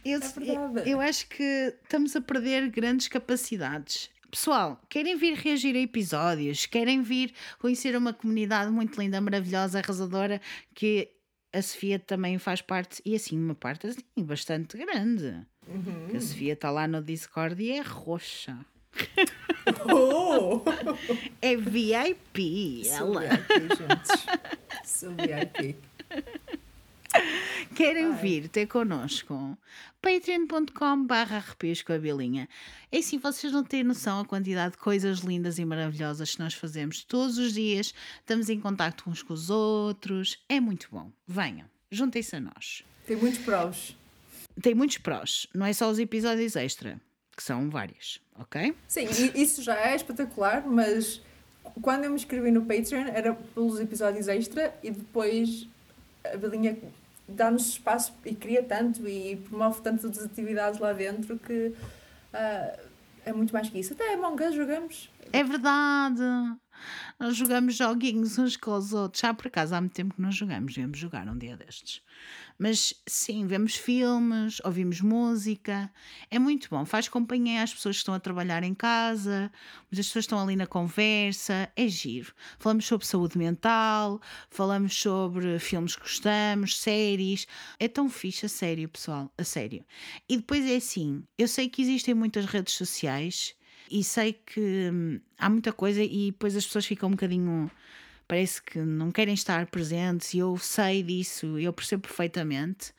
Eu, é eu acho que estamos a perder grandes capacidades. Pessoal, querem vir reagir a episódios? Querem vir conhecer uma comunidade muito linda, maravilhosa, arrasadora que a Sofia também faz parte, e assim, uma parte assim, bastante grande. Uhum. A Sofia está lá no Discord e é roxa. Oh! É VIP, Sou ela. VIP, gente. Sou VIP. Querem Ai. vir ter connosco? patreon.com barra arrepios com a bilinha. É assim, vocês não têm noção a quantidade de coisas lindas e maravilhosas que nós fazemos todos os dias. Estamos em contato uns com os outros. É muito bom. Venham, juntem-se a nós. Tem muitos prós. Tem muitos prós. Não é só os episódios extra que são várias, ok? Sim, isso já é espetacular, mas quando eu me inscrevi no Patreon era pelos episódios extra e depois a Belinha dá-nos espaço e cria tanto e promove tanto das atividades lá dentro que uh, é muito mais que isso. Até Among Us jogamos. É verdade! Nós jogamos joguinhos uns com os outros. Já por acaso há muito tempo que não jogamos, viemos jogar um dia destes. Mas sim, vemos filmes, ouvimos música, é muito bom. Faz companhia às pessoas que estão a trabalhar em casa, muitas pessoas estão ali na conversa, é giro. Falamos sobre saúde mental, falamos sobre filmes que gostamos, séries. É tão fixe, a sério, pessoal, a sério. E depois é assim: eu sei que existem muitas redes sociais e sei que hum, há muita coisa e depois as pessoas ficam um bocadinho. Parece que não querem estar presentes e eu sei disso, eu percebo perfeitamente,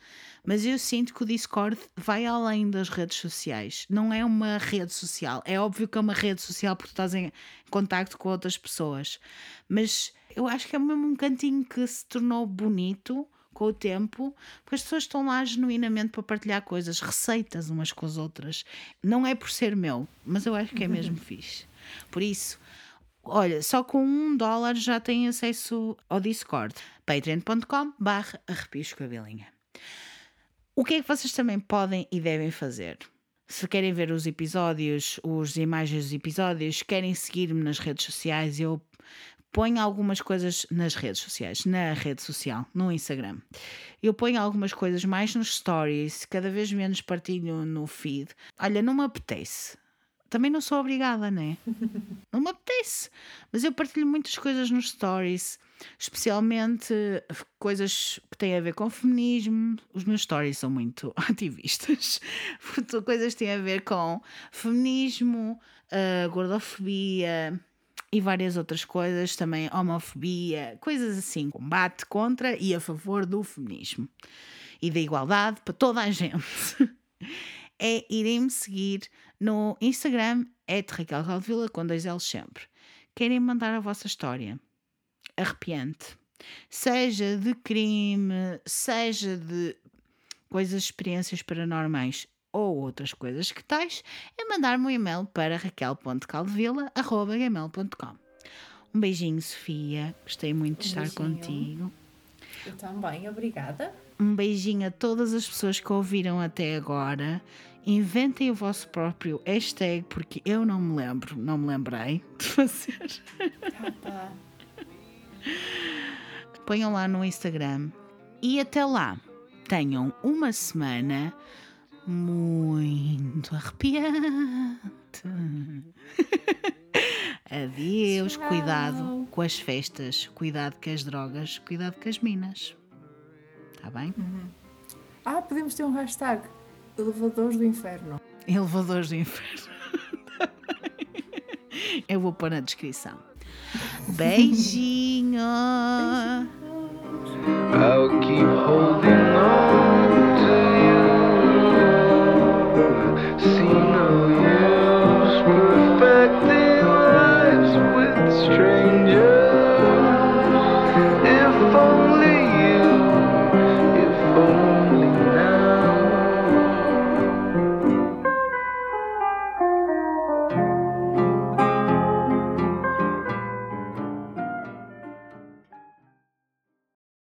mas eu sinto que o Discord vai além das redes sociais. Não é uma rede social. É óbvio que é uma rede social porque tu estás em contacto com outras pessoas, mas eu acho que é mesmo um cantinho que se tornou bonito com o tempo, porque as pessoas estão lá genuinamente para partilhar coisas, receitas umas com as outras. Não é por ser meu, mas eu acho que é mesmo fixe. Por isso, olha, só com um dólar já tem acesso ao Discord. patreon.com barra a. O que é que vocês também podem e devem fazer? Se querem ver os episódios, as imagens dos episódios, querem seguir-me nas redes sociais, eu ponho algumas coisas nas redes sociais, na rede social, no Instagram. Eu ponho algumas coisas mais nos stories, cada vez menos partilho no feed. Olha, não me apetece. Também não sou obrigada, né? Não me apetece. Mas eu partilho muitas coisas nos stories, especialmente coisas que têm a ver com feminismo. Os meus stories são muito ativistas. coisas que têm a ver com feminismo, uh, gordofobia e várias outras coisas, também homofobia, coisas assim, combate contra e a favor do feminismo e da igualdade para toda a gente. é irem-me seguir no Instagram, é Raquel com dois L's sempre. Querem mandar a vossa história arrepiante, seja de crime, seja de coisas, experiências paranormais ou outras coisas que tais, é mandar-me um e-mail para raquel.caldevila.gmail.com Um beijinho, Sofia. Gostei muito de estar contigo. Eu também, obrigada. Um beijinho a todas as pessoas que ouviram até agora. Inventem o vosso próprio hashtag, porque eu não me lembro, não me lembrei de fazer. Ah, Ponham lá no Instagram. E até lá, tenham uma semana muito arrepiante. Adeus, Tchau. cuidado com as festas, cuidado com as drogas, cuidado com as minas. Está bem? Ah, podemos ter um hashtag. Elevadores do Inferno. Elevadores do inferno. Eu vou pôr na descrição. Beijinho. I'll